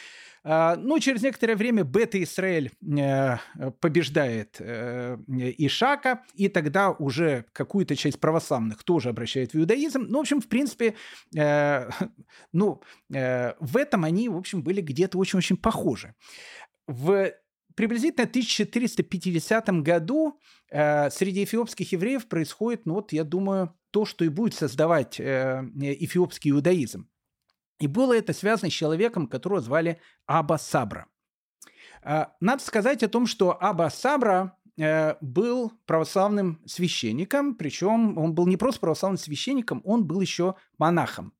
ну, через некоторое время Бета-Израиль э, побеждает Ишака, и тогда уже какую-то часть православных тоже обращает в иудаизм. Ну, в общем, в принципе, <laughs> ну, в этом они, в общем, были где-то очень-очень похожи. В приблизительно 1450 году среди эфиопских евреев происходит, ну вот, я думаю, то, что и будет создавать эфиопский иудаизм. И было это связано с человеком, которого звали Аба Сабра. А, надо сказать о том, что Аба Сабра э, был православным священником, причем он был не просто православным священником, он был еще монахом.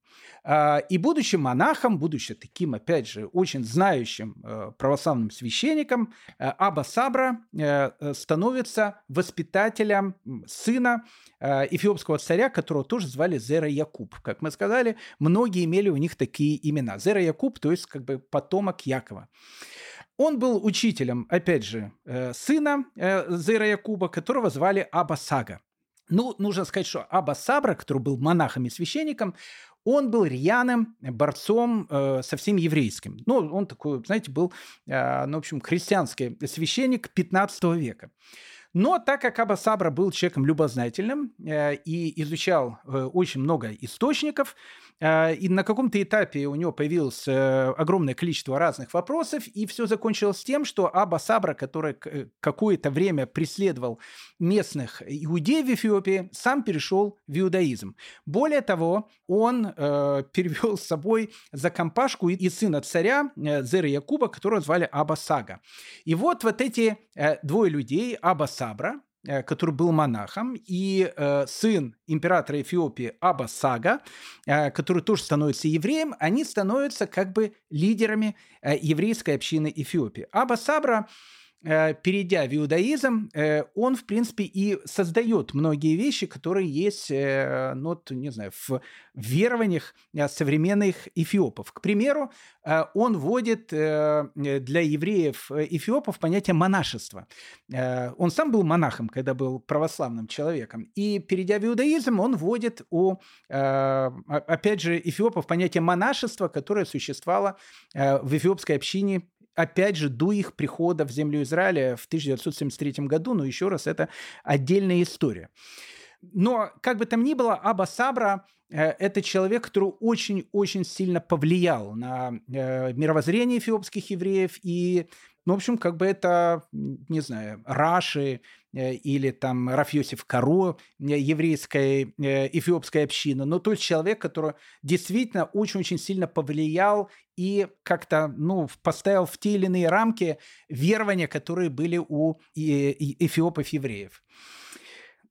А, и будучи монахом, будучи таким, опять же, очень знающим э, православным священником, э, Аба Сабра э, становится воспитателем сына эфиопского царя, которого тоже звали Зера Якуб. Как мы сказали, многие имели у них такие имена. Зера Якуб, то есть как бы потомок Якова. Он был учителем, опять же, сына Зера Якуба, которого звали Аба Сага. Ну, нужно сказать, что Аба Сабра, который был монахом и священником, он был рьяным борцом э, со всем еврейским. Ну, он такой, знаете, был, э, ну, в общем, христианский священник 15 века. Но так как Аба Сабра был человеком любознательным э, и изучал э, очень много источников, э, и на каком-то этапе у него появилось э, огромное количество разных вопросов, и все закончилось тем, что Аба Сабра, который э, какое-то время преследовал местных иудеев в Эфиопии, сам перешел в иудаизм. Более того, он э, перевел с собой за компашку и, и сына царя Зера Якуба, которого звали Аба Сага. И вот вот эти двое людей, Аба Сага, Сабра, э, который был монахом, и э, сын императора Эфиопии Аба Сага, э, который тоже становится евреем, они становятся как бы лидерами э, еврейской общины Эфиопии. Аба Сабра перейдя в иудаизм, э, он, в принципе, и создает многие вещи, которые есть, э, ну, не знаю, в верованиях современных эфиопов. К примеру, он вводит для евреев эфиопов понятие монашества. Он сам был монахом, когда был православным человеком. И, перейдя в иудаизм, он вводит у, опять же, эфиопов понятие монашества, которое существовало в эфиопской общине опять же, до их прихода в землю Израиля в 1973 году, но еще раз, это отдельная история. Но, как бы там ни было, Аба Сабра э, – это человек, который очень-очень сильно повлиял на э, мировоззрение эфиопских евреев и ну, в общем, как бы это, не знаю, Раши э, или там Рафьосиф Каро, э, еврейская э, эфиопская община, но тот человек, который действительно очень-очень сильно повлиял и как-то, ну, поставил в те или иные рамки верования, которые были у эфиопов-евреев.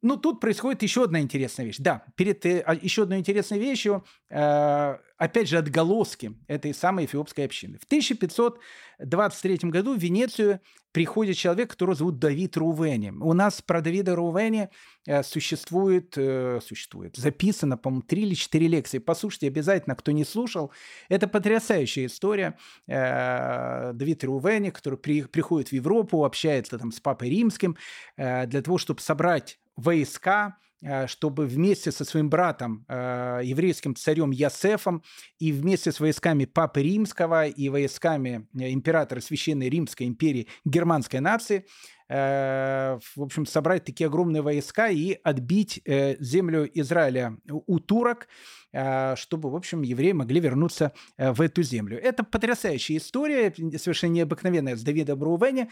Ну, тут происходит еще одна интересная вещь. Да, перед а, еще одной интересной вещью, э, опять же, отголоски этой самой эфиопской общины. В 1523 году в Венецию приходит человек, которого зовут Давид Рувени. У нас про Давида Рувени э, существует, э, существует, записано, по-моему, три или четыре лекции. Послушайте обязательно, кто не слушал. Это потрясающая история. Э, Давид Рувени, который при, приходит в Европу, общается там с Папой Римским э, для того, чтобы собрать войска, э, чтобы вместе со своим братом, э, еврейским царем Ясефом, и вместе с войсками Папы Римского и войсками э, императора Священной Римской империи германской нации, в общем, собрать такие огромные войска и отбить землю Израиля у турок, чтобы, в общем, евреи могли вернуться в эту землю. Это потрясающая история, совершенно необыкновенная с Давидом Рувене.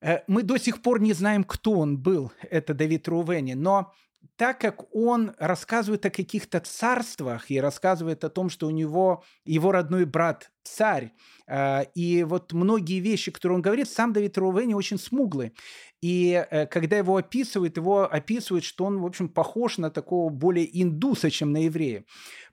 Э, мы до сих пор не знаем, кто он был, это Давид Рувени, но так как он рассказывает о каких-то царствах и рассказывает о том, что у него его родной брат царь, э, и вот многие вещи, которые он говорит, сам Давид Рувени очень смуглый. И э, когда его описывают, его описывают, что он, в общем, похож на такого более индуса, чем на еврея.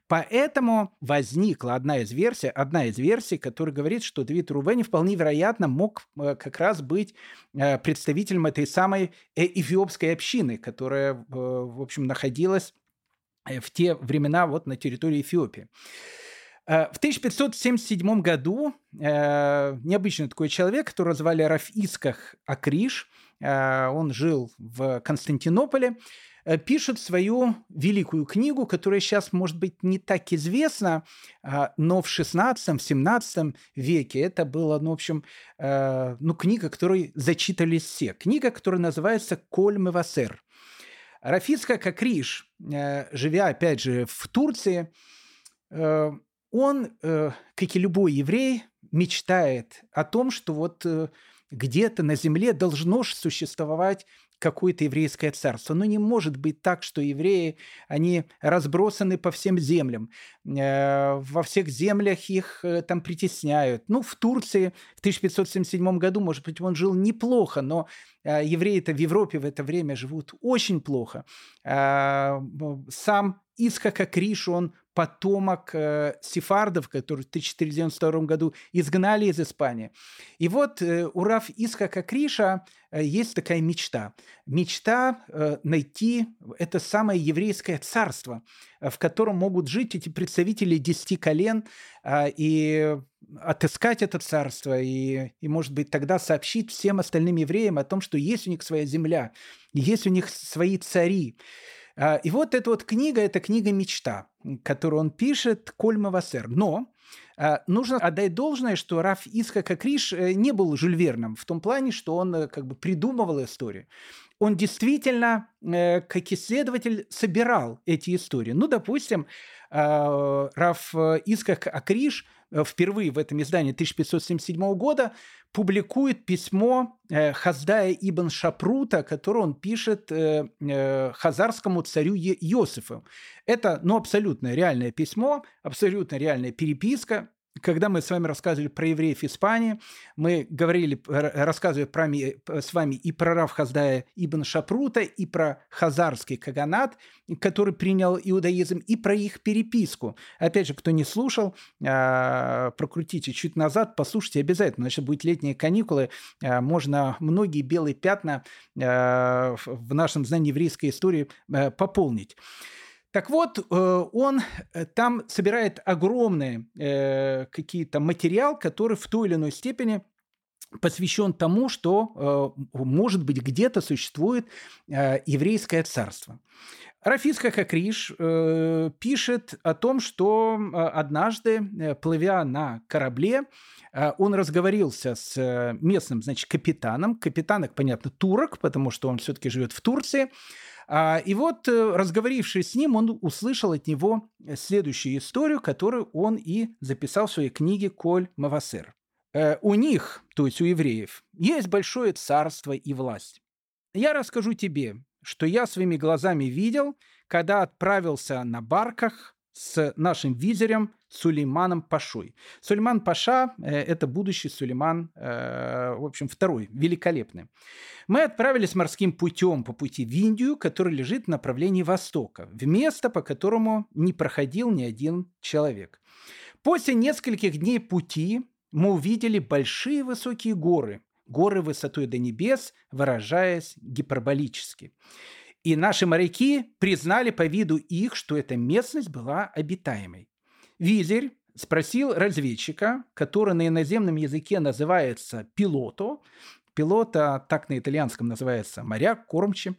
Поэтому возникла одна из версий, одна из версий, которая говорит, что Давид Рувени вполне вероятно мог э, как раз быть э, представителем этой самой э, эфиопской общины, которая, в общем, находилась в те времена вот на территории Эфиопии. В 1577 году необычный такой человек, которого звали Рафисках Акриш, он жил в Константинополе, пишет свою великую книгу, которая сейчас, может быть, не так известна, а, но в 16-17 веке это было, ну, в общем, э, ну, книга, которую зачитались все. Книга, которая называется «Кольмы Васер». Рафиска Какриш, э, живя, опять же, в Турции, он, как и любой еврей, мечтает о том, что вот где-то на земле должно существовать какое-то еврейское царство. Но не может быть так, что евреи, они разбросаны по всем землям. Э, во всех землях их э, там притесняют. Ну, в Турции в 1577 году, может быть, он жил неплохо, но э, евреи-то в Европе в это время живут очень плохо. Сам Исхака Криш, он потомок э, сефардов, которые в 1492 году изгнали из Испании. И вот э, у Раф Исхака Криша э, есть такая мечта. Мечта э, найти это самое еврейское царство, э, в котором могут жить эти представители десяти колен э, и отыскать это царство и, и, может быть, тогда сообщить всем остальным евреям о том, что есть у них своя земля, есть у них свои цари. А, и вот эта вот книга, это книга «Мечта», которую он пишет Кольма Вассер. Но а, нужно отдать должное, что Раф Исхака Криш э, не был Жюль Верном в том плане, что он э, как бы придумывал историю. Он действительно, э, как исследователь, собирал эти истории. Ну, допустим, а, Раф Исхак Акриш впервые в этом издании 1577 года публикует письмо э, Хаздая Ибн Шапрута, которое он пишет э, э, хазарскому царю Йосифу. Это ну, абсолютно реальное письмо, абсолютно реальная переписка, когда мы с вами рассказывали про евреев Испании, мы говорили, рассказывали про, с вами и про Рав Хаздая Ибн Шапрута, и про Хазарский Каганат, который принял иудаизм, и про их переписку. Опять же, кто не слушал, а, прокрутите чуть назад, послушайте обязательно. Значит, будет летние каникулы, а, можно многие белые пятна а, в нашем знании еврейской истории пополнить. Так вот, э, он э, там собирает огромный э, какие-то материал, который в той или иной степени посвящен тому, что, может быть, где-то существует еврейское царство. Рафиска Хакриш пишет о том, что однажды, плывя на корабле, он разговорился с местным, значит, капитаном. Капитан, понятно, турок, потому что он все-таки живет в Турции. А, и вот, э, разговорившись с ним, он услышал от него следующую историю, которую он и записал в своей книге «Коль Мавасер». Э, у них, то есть у евреев, есть большое царство и власть. Я расскажу тебе, что я своими глазами видел, когда отправился на барках с нашим визирем Сулейманом Пашой. Сулейман Паша э, – это будущий Сулейман, э, в общем, второй, великолепный. Мы отправились морским путем по пути в Индию, который лежит в направлении востока, в место, по которому не проходил ни один человек. После нескольких дней пути мы увидели большие высокие горы, горы высотой до небес, выражаясь гиперболически. И наши моряки признали по виду их, что эта местность была обитаемой. Визирь спросил разведчика, который на иноземном языке называется пилото, пилота, так на итальянском называется моряк, кормчий,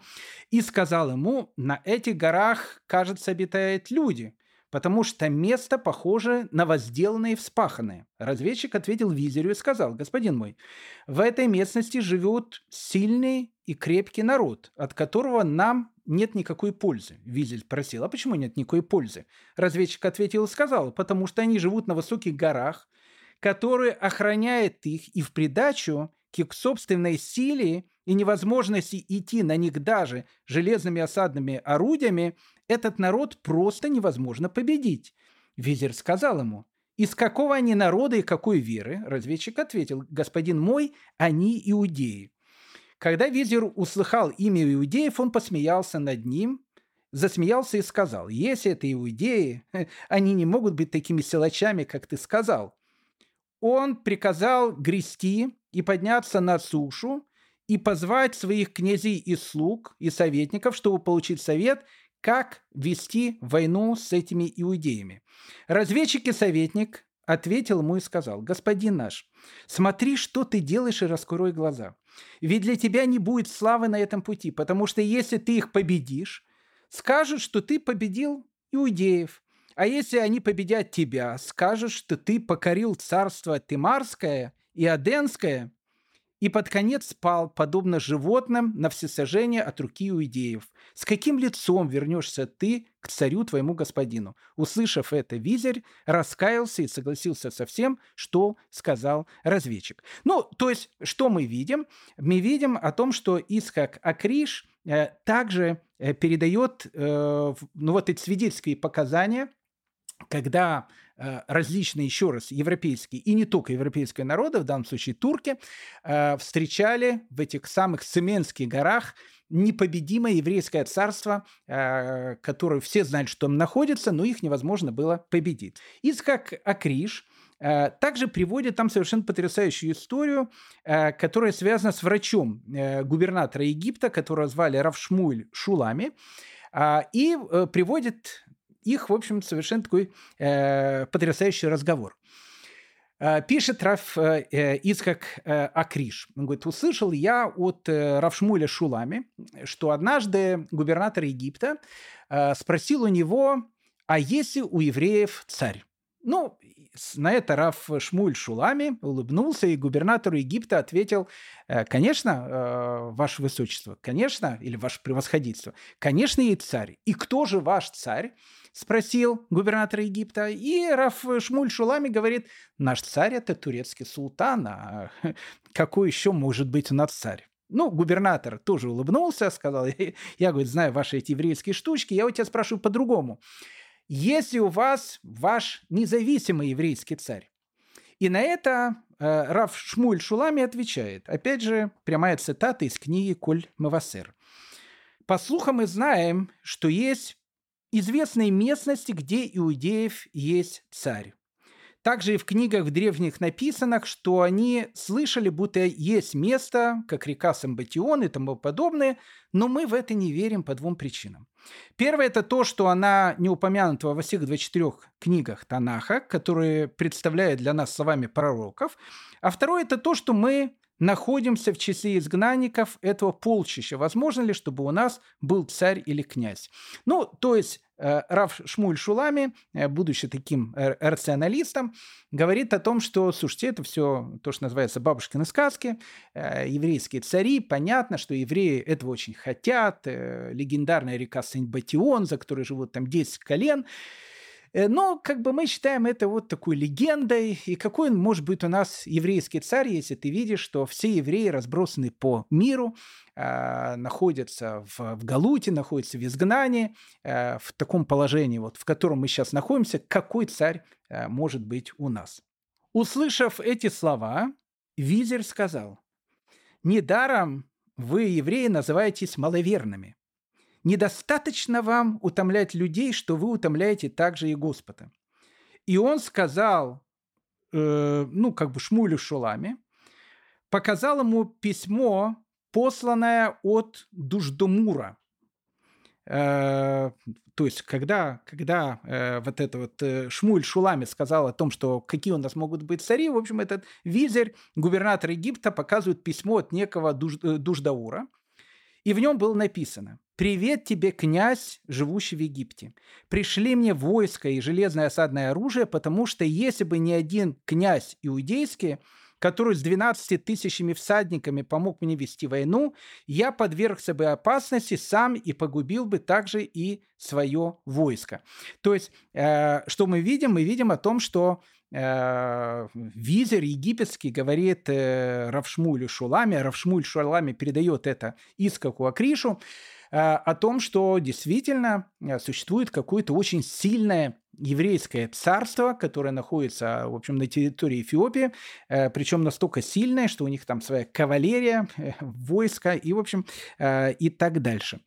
и сказал ему, на этих горах, кажется, обитают люди – потому что место похоже на возделанное и вспаханное. Разведчик ответил визирю и сказал, господин мой, в этой местности живет сильный и крепкий народ, от которого нам нет никакой пользы. Визель спросил, а почему нет никакой пользы? Разведчик ответил и сказал, потому что они живут на высоких горах, которые охраняют их и в придачу к их собственной силе и невозможности идти на них даже железными осадными орудиями, этот народ просто невозможно победить. Визирь сказал ему, из какого они народа и какой веры? Разведчик ответил, господин мой, они иудеи. Когда визир услыхал имя иудеев, он посмеялся над ним, засмеялся и сказал, если это иудеи, <laughs> они не могут быть такими силачами, как ты сказал. Он приказал грести и подняться на сушу и позвать своих князей и слуг и советников, чтобы получить совет, как вести войну с этими иудеями. Разведчик и советник ответил ему и сказал, «Господин наш, смотри, что ты делаешь, и раскрой глаза. Ведь для тебя не будет славы на этом пути, потому что если ты их победишь, скажут, что ты победил иудеев. А если они победят тебя, скажут, что ты покорил царство Тимарское и Аденское и под конец спал, подобно животным, на всесожжение от руки иудеев. С каким лицом вернешься ты к царю твоему господину? Услышав это, визирь раскаялся и согласился со всем, что сказал разведчик. Ну, то есть, что мы видим? Мы видим о том, что Искак Акриш э, также э, передает э, ну, вот эти свидетельские показания, когда различные, еще раз, европейские и не только европейские народы, в данном случае турки, э, встречали в этих самых Семенских горах непобедимое еврейское царство, э, которое все знали, что там находится, но их невозможно было победить. Искак Акриш также приводит там совершенно потрясающую историю, которая связана с врачом губернатора Египта, которого звали Равшмуэль Шулами, и приводит их, в общем, совершенно такой э, потрясающий разговор. Э, пишет Раф э, э Ицхак э, Акриш. Он говорит, услышал я от э, Равшмуля Шулами, что однажды губернатор Египта э, спросил у него, а если у евреев царь? Ну, на это Раф Шмуль Шулами улыбнулся, и губернатору Египта ответил, «Э, конечно, ваше высочество, конечно, или ваше превосходительство, конечно, и царь. И кто же ваш царь? Спросил губернатор Египта. И Раф Шмуль Шулами говорит, наш царь это турецкий султан, а <laughs> какой еще может быть у нас царь? Ну, губернатор тоже улыбнулся, сказал, я, говорит, знаю ваши эти еврейские штучки, я у тебя спрашиваю по-другому. Если у вас ваш независимый еврейский царь? И на это э, Раф Шмуль Шулами отвечает. Опять же, прямая цитата из книги «Коль Мавасер». По слухам мы знаем, что есть известной местности, где иудеев есть царь. Также и в книгах в древних написано, что они слышали, будто есть место, как река Самбатион и тому подобное, но мы в это не верим по двум причинам. Первое – это то, что она не упомянута во всех 24 книгах Танаха, которые представляют для нас словами пророков. А второе – это то, что мы находимся в числе изгнанников этого полчища. Возможно ли, чтобы у нас был царь или князь? Ну, то есть э, Раф Шмуль Шулами, э, будучи таким э, рационалистом, говорит о том, что, слушайте, это все то, что называется бабушкины сказки, еврейские цари, понятно, что евреи этого очень хотят, легендарная река Сент-Батион, за которой живут там 10 колен, но как бы мы считаем это вот такой легендой. И какой может быть у нас еврейский царь, если ты видишь, что все евреи разбросаны по миру, э, находятся в, в Галуте, находятся в изгнании, э, в таком положении, вот, в котором мы сейчас находимся, какой царь э, может быть у нас? Услышав эти слова, Визер сказал, «Недаром вы, евреи, называетесь маловерными, недостаточно вам утомлять людей, что вы утомляете также и Господа. И он сказал, э, ну, как бы Шмулю Шулами, показал ему письмо, посланное от Дуждомура. Э, то есть, когда, когда э, вот это вот э, Шмуль Шулами сказал о том, что какие у нас могут быть цари, в общем, этот визирь, губернатор Египта, показывает письмо от некого Дуж, э, Дуждаура, и в нем было написано «Привет тебе, князь, живущий в Египте. Пришли мне войско и железное осадное оружие, потому что если бы не один князь иудейский, который с 12 тысячами всадниками помог мне вести войну, я подвергся бы опасности сам и погубил бы также и свое войско. То есть, э, что мы видим? Мы видим о том, что э, визер египетский говорит э, Равшмулю Шулами, Равшмуль Шулами передает это Искаку Акришу, Э, о том, что действительно э, существует какое-то очень сильное еврейское царство, которое находится, в общем, на территории Эфиопии, э, причем настолько сильное, что у них там своя кавалерия, войско и, в общем, и так дальше.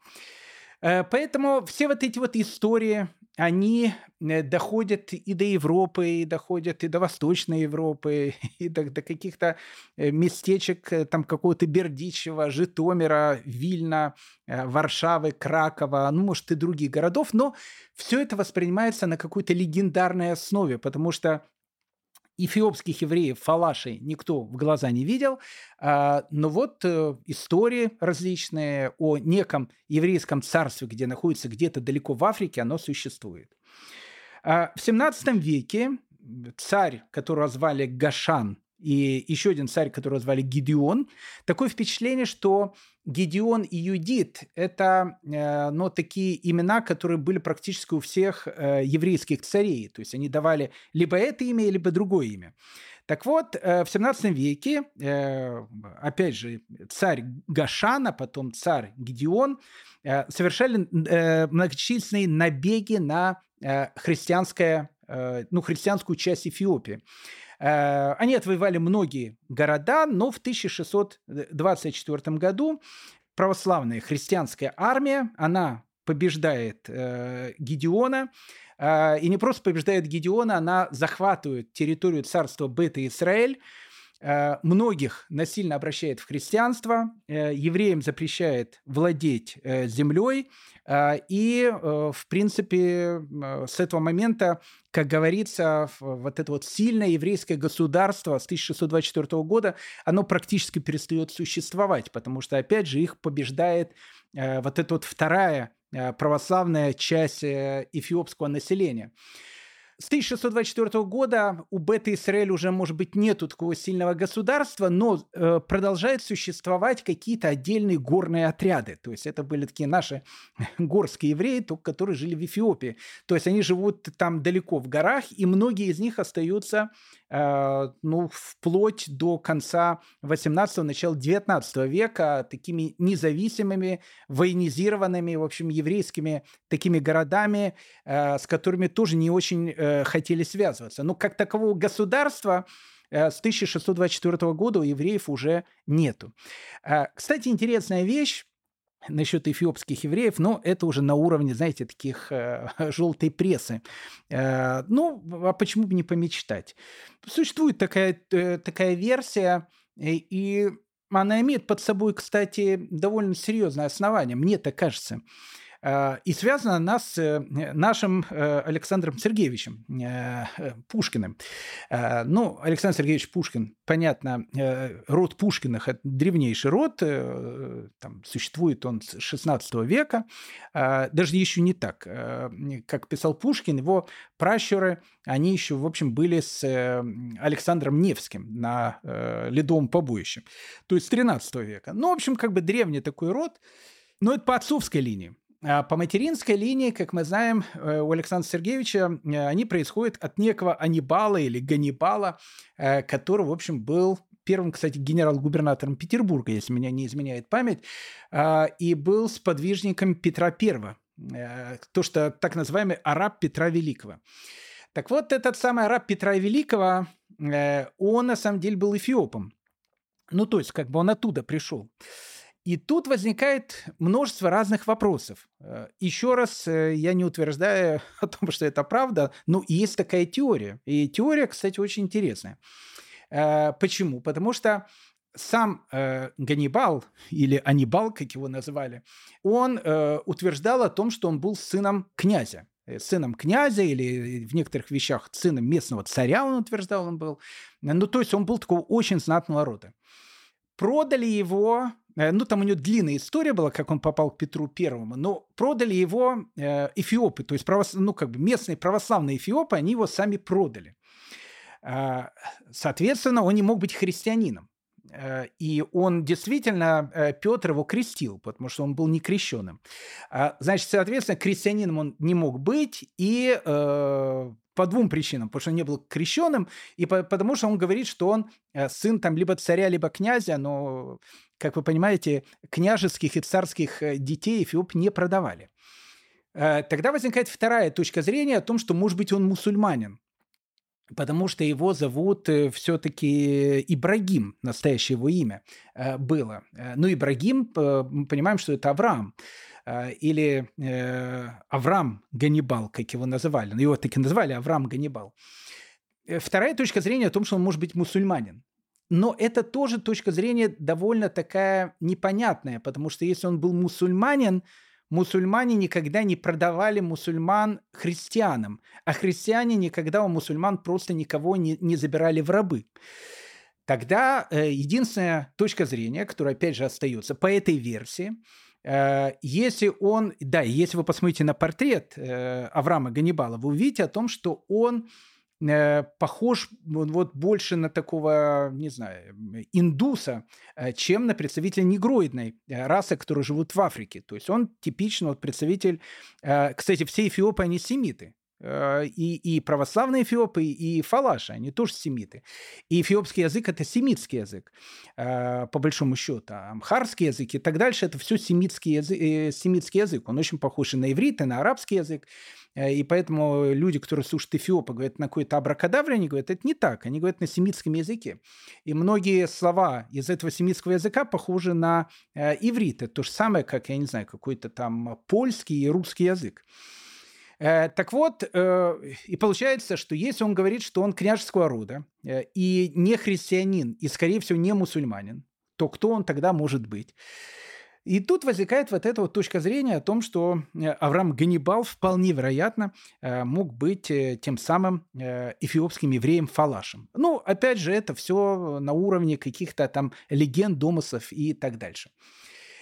Поэтому все вот эти вот истории, они доходят и до Европы, и доходят и до Восточной Европы, <laughs> и до, до каких-то местечек там какого-то Бердичева, Житомира, Вильна, Варшавы, Кракова, ну, может, и других городов, но все это воспринимается на какой-то легендарной основе, потому что эфиопских евреев, фалашей, никто в глаза не видел. А, но вот э, истории различные о неком еврейском царстве, где находится где-то далеко в Африке, оно существует. А, в 17 веке царь, которого звали Гашан, и еще один царь, которого звали Гидеон. Такое впечатление, что Гедеон и Юдит – это э, ну, такие имена, которые были практически у всех э, еврейских царей. То есть они давали либо это имя, либо другое имя. Так вот, э, в 17 веке, опять же, царь Гашана, потом царь Гедеон совершали многочисленные набеги на христианское, ну, христианскую часть Эфиопии. Э, они отвоевали многие города, но в 1624 году православная христианская армия, она побеждает э, Гедеона, э, и не просто побеждает Гедеона, она захватывает территорию царства Бета-Израиль, Э, многих насильно обращает в христианство, э, евреям запрещает владеть э, землей, и, в принципе, с этого момента, как говорится, вот это вот сильное еврейское государство с 1624 года, оно практически перестает существовать, потому что, опять же, их побеждает вот эта вот вторая православная часть эфиопского населения. С 1624 года у Бета-Исраэль уже, может быть, нету такого сильного государства, но э, продолжают существовать какие-то отдельные горные отряды. То есть это были такие наши <laughs> горские евреи, только которые жили в Эфиопии. То есть они живут там далеко в горах, и многие из них остаются э, ну, вплоть до конца 18-го, начала 19 века такими независимыми, военизированными, в общем, еврейскими такими городами, э, с которыми тоже не очень э, Э, хотели связываться. Но как такового государства э, с 1624 года у евреев уже нету. Э, кстати, интересная вещь насчет эфиопских евреев, но это уже на уровне, знаете, таких э, <laughs> желтой прессы. Э, ну, а почему бы не помечтать? Существует такая, э, такая версия, и она имеет под собой, кстати, довольно серьезное основание, мне так кажется. Э, и связана она с э, нашим э, Александром Сергеевичем Пушкиным. Ну, Александр Сергеевич Пушкин, понятно, род Пушкиных – это древнейший род, там, существует он с 16 века, даже еще не так. Как писал Пушкин, его пращуры, они еще, в общем, были с Александром Невским на ледовом побоище, то есть с 13 века. Ну, в общем, как бы древний такой род, но это по отцовской линии. А по материнской линии, как мы знаем, э, у Александра Сергеевича э, они происходят от некого Анибала или Ганнибала, э, который, в общем, был первым, кстати, генерал-губернатором Петербурга, если меня не изменяет память, а, и был сподвижником Петра I, то, что так называемый араб Петра Великого. Так вот, этот самый араб Петра Великого, он на самом деле был эфиопом. Ну, то есть, как бы он оттуда пришел. И тут возникает множество разных вопросов. Э, Еще раз, э, я не утверждаю <laughs> о том, что это правда, но есть такая теория. И теория, кстати, очень интересная. Э, почему? Потому что сам Ганнибал, <laughs> или Анибал, как его называли, он утверждал о том, что он был сыном князя сыном князя или в некоторых вещах сыном местного царя, он утверждал, он был. Ну, то есть он был такого очень знатного рода. Продали его Э, ну, там у него длинная история была, как он попал к Петру Первому, но продали его э, эфиопы, то есть правос... ну, как бы местные православные эфиопы, они его сами продали. Э, соответственно, он не мог быть христианином. Э, и он действительно, э, Петр его крестил, потому что он был не крещенным. Значит, соответственно, крестьянином он не мог быть, и по двум причинам. Потому что он не был крещенным, и по, потому что он говорит, что он сын там либо царя, либо князя, но как вы понимаете, княжеских и царских э, детей Эфиоп не продавали. Э, тогда возникает вторая точка зрения о том, что, может быть, он мусульманин потому что его зовут э, все-таки Ибрагим, настоящее его имя было. Ну, Ибрагим, мы понимаем, что это Авраам. или Авраам Ганнибал, как его называли. Ну, его таки называли Авраам Ганнибал. Вторая точка зрения о том, что он может быть мусульманин. Но это тоже точка зрения довольно такая непонятная, потому что если он был мусульманин, мусульмане никогда не продавали мусульман христианам, а христиане никогда у мусульман просто никого не, не забирали в рабы. Тогда э, единственная точка зрения, которая опять же остается по этой версии, э, если он, да, если вы посмотрите на портрет э, Авраама Ганнибала, вы увидите о том, что он Э, похож вот больше на такого, не знаю, индуса, э, чем на представителя негроидной э, расы, которые живут в Африке. То есть он типично вот представитель... Кстати, все эфиопы, они семиты. И, и православные эфиопы, и фалаши, они тоже семиты. И эфиопский язык – это семитский язык, по большому счету. Амхарский язык и так дальше – это все семитский язык, семитский язык. Он очень похож и на иврит, и на арабский язык. Э, и поэтому люди, которые слушают эфиопа, говорят на какой-то абракадабре, они говорят, это не так, они говорят на семитском языке. И многие слова из этого семитского языка похожи на э, иврит. Это то же самое, как, я не знаю, какой-то там польский и русский язык. Э, так вот, э, и получается, что если он говорит, что он княжеского рода э, и не христианин, и, скорее всего, не мусульманин, то кто он тогда может быть? И тут возникает вот эта вот точка зрения о том, что Авраам Ганнибал вполне вероятно мог быть тем самым эфиопским евреем Фалашем. Ну, опять же, это все на уровне каких-то там легенд, домыслов и так дальше.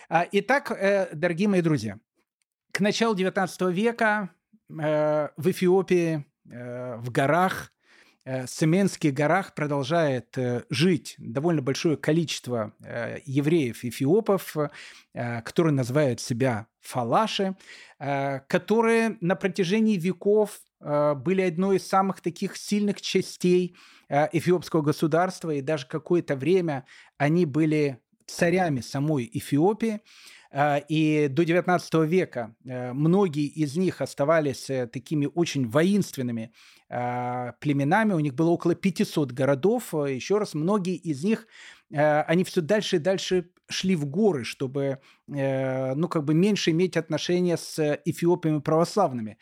А, итак, дорогие мои друзья, к началу XIX века в Эфиопии, в горах, Э, Семенских горах продолжает э, жить довольно большое количество э, евреев-эфиопов, которые называют себя фалаши, которые на протяжении веков были одной из самых таких сильных частей эфиопского государства, и даже какое-то время они были царями самой Эфиопии. И до XIX века многие из них оставались такими очень воинственными а, племенами, у них было около 500 городов, а, еще раз, многие из них, а, они все дальше и дальше шли в горы, чтобы, э, ну, как бы меньше иметь отношения с эфиопами православными.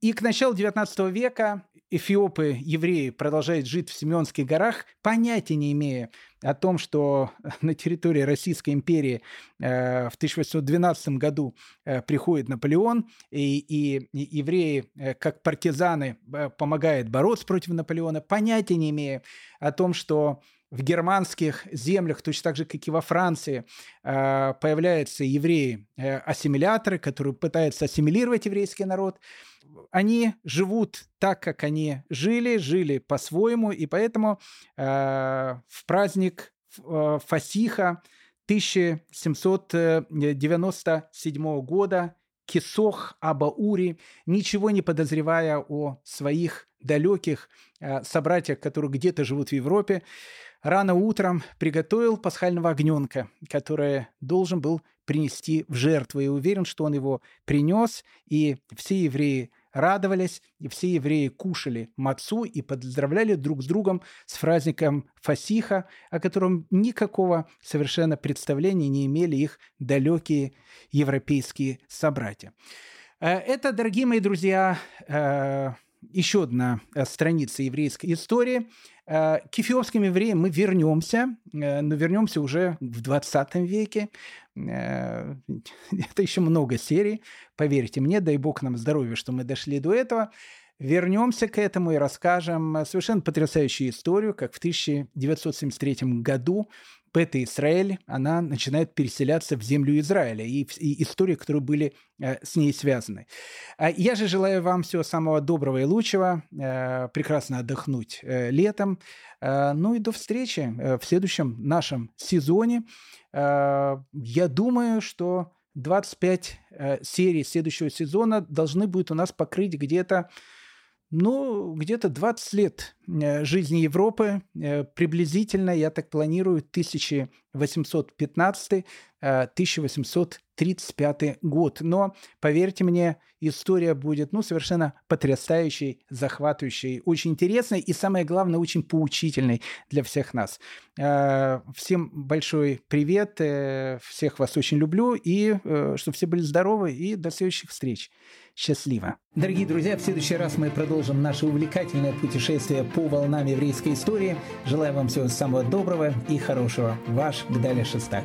И к началу XIX века эфиопы, евреи продолжают жить в Симеонских горах, понятия не имея о том, что <laughs> на территории Российской империи э, в 1812 году э, приходит Наполеон, и, и, и евреи, э, как партизаны, помогают бороться против Наполеона, понятия не имея о том, что в германских землях, точно так же, как и во Франции, э, появляются евреи-ассимиляторы, э, которые пытаются ассимилировать еврейский народ. Они живут так, как они жили, жили по-своему, и поэтому э, в праздник Фасиха 1797 года Кисох Абаури, ничего не подозревая о своих далеких собратьях, которые где-то живут в Европе, рано утром приготовил пасхального огненка, который должен был принести в жертву. И уверен, что он его принес, и все евреи радовались, и все евреи кушали мацу и поздравляли друг с другом с праздником Фасиха, о котором никакого совершенно представления не имели их далекие европейские собратья. Э, это, дорогие мои друзья, э, еще одна э, страница еврейской истории. Э, к эфиопским евреям мы вернемся, э, но вернемся уже в 20 веке. <laughs> Это еще много серий, поверьте мне, дай бог нам здоровья, что мы дошли до этого. Вернемся к этому и расскажем совершенно потрясающую историю, как в 1973 году Бета Израиль, она начинает переселяться в землю Израиля и, и истории, которые были э, с ней связаны. А я же желаю вам всего самого доброго и лучшего, э, прекрасно отдохнуть э, летом. Э, ну и до встречи э, в следующем нашем сезоне. Э, я думаю, что 25 э, серий следующего сезона должны будут у нас покрыть где-то ну, где-то 20 лет э, жизни Европы, э, приблизительно, я так планирую, 1815 1835 год. Но, поверьте мне, история будет ну, совершенно потрясающей, захватывающей, очень интересной и, самое главное, очень поучительной для всех нас. Всем большой привет, всех вас очень люблю, и чтобы все были здоровы, и до следующих встреч. Счастливо! Дорогие друзья, в следующий раз мы продолжим наше увлекательное путешествие по волнам еврейской истории. Желаю вам всего самого доброго и хорошего. Ваш Гдаля Шестак.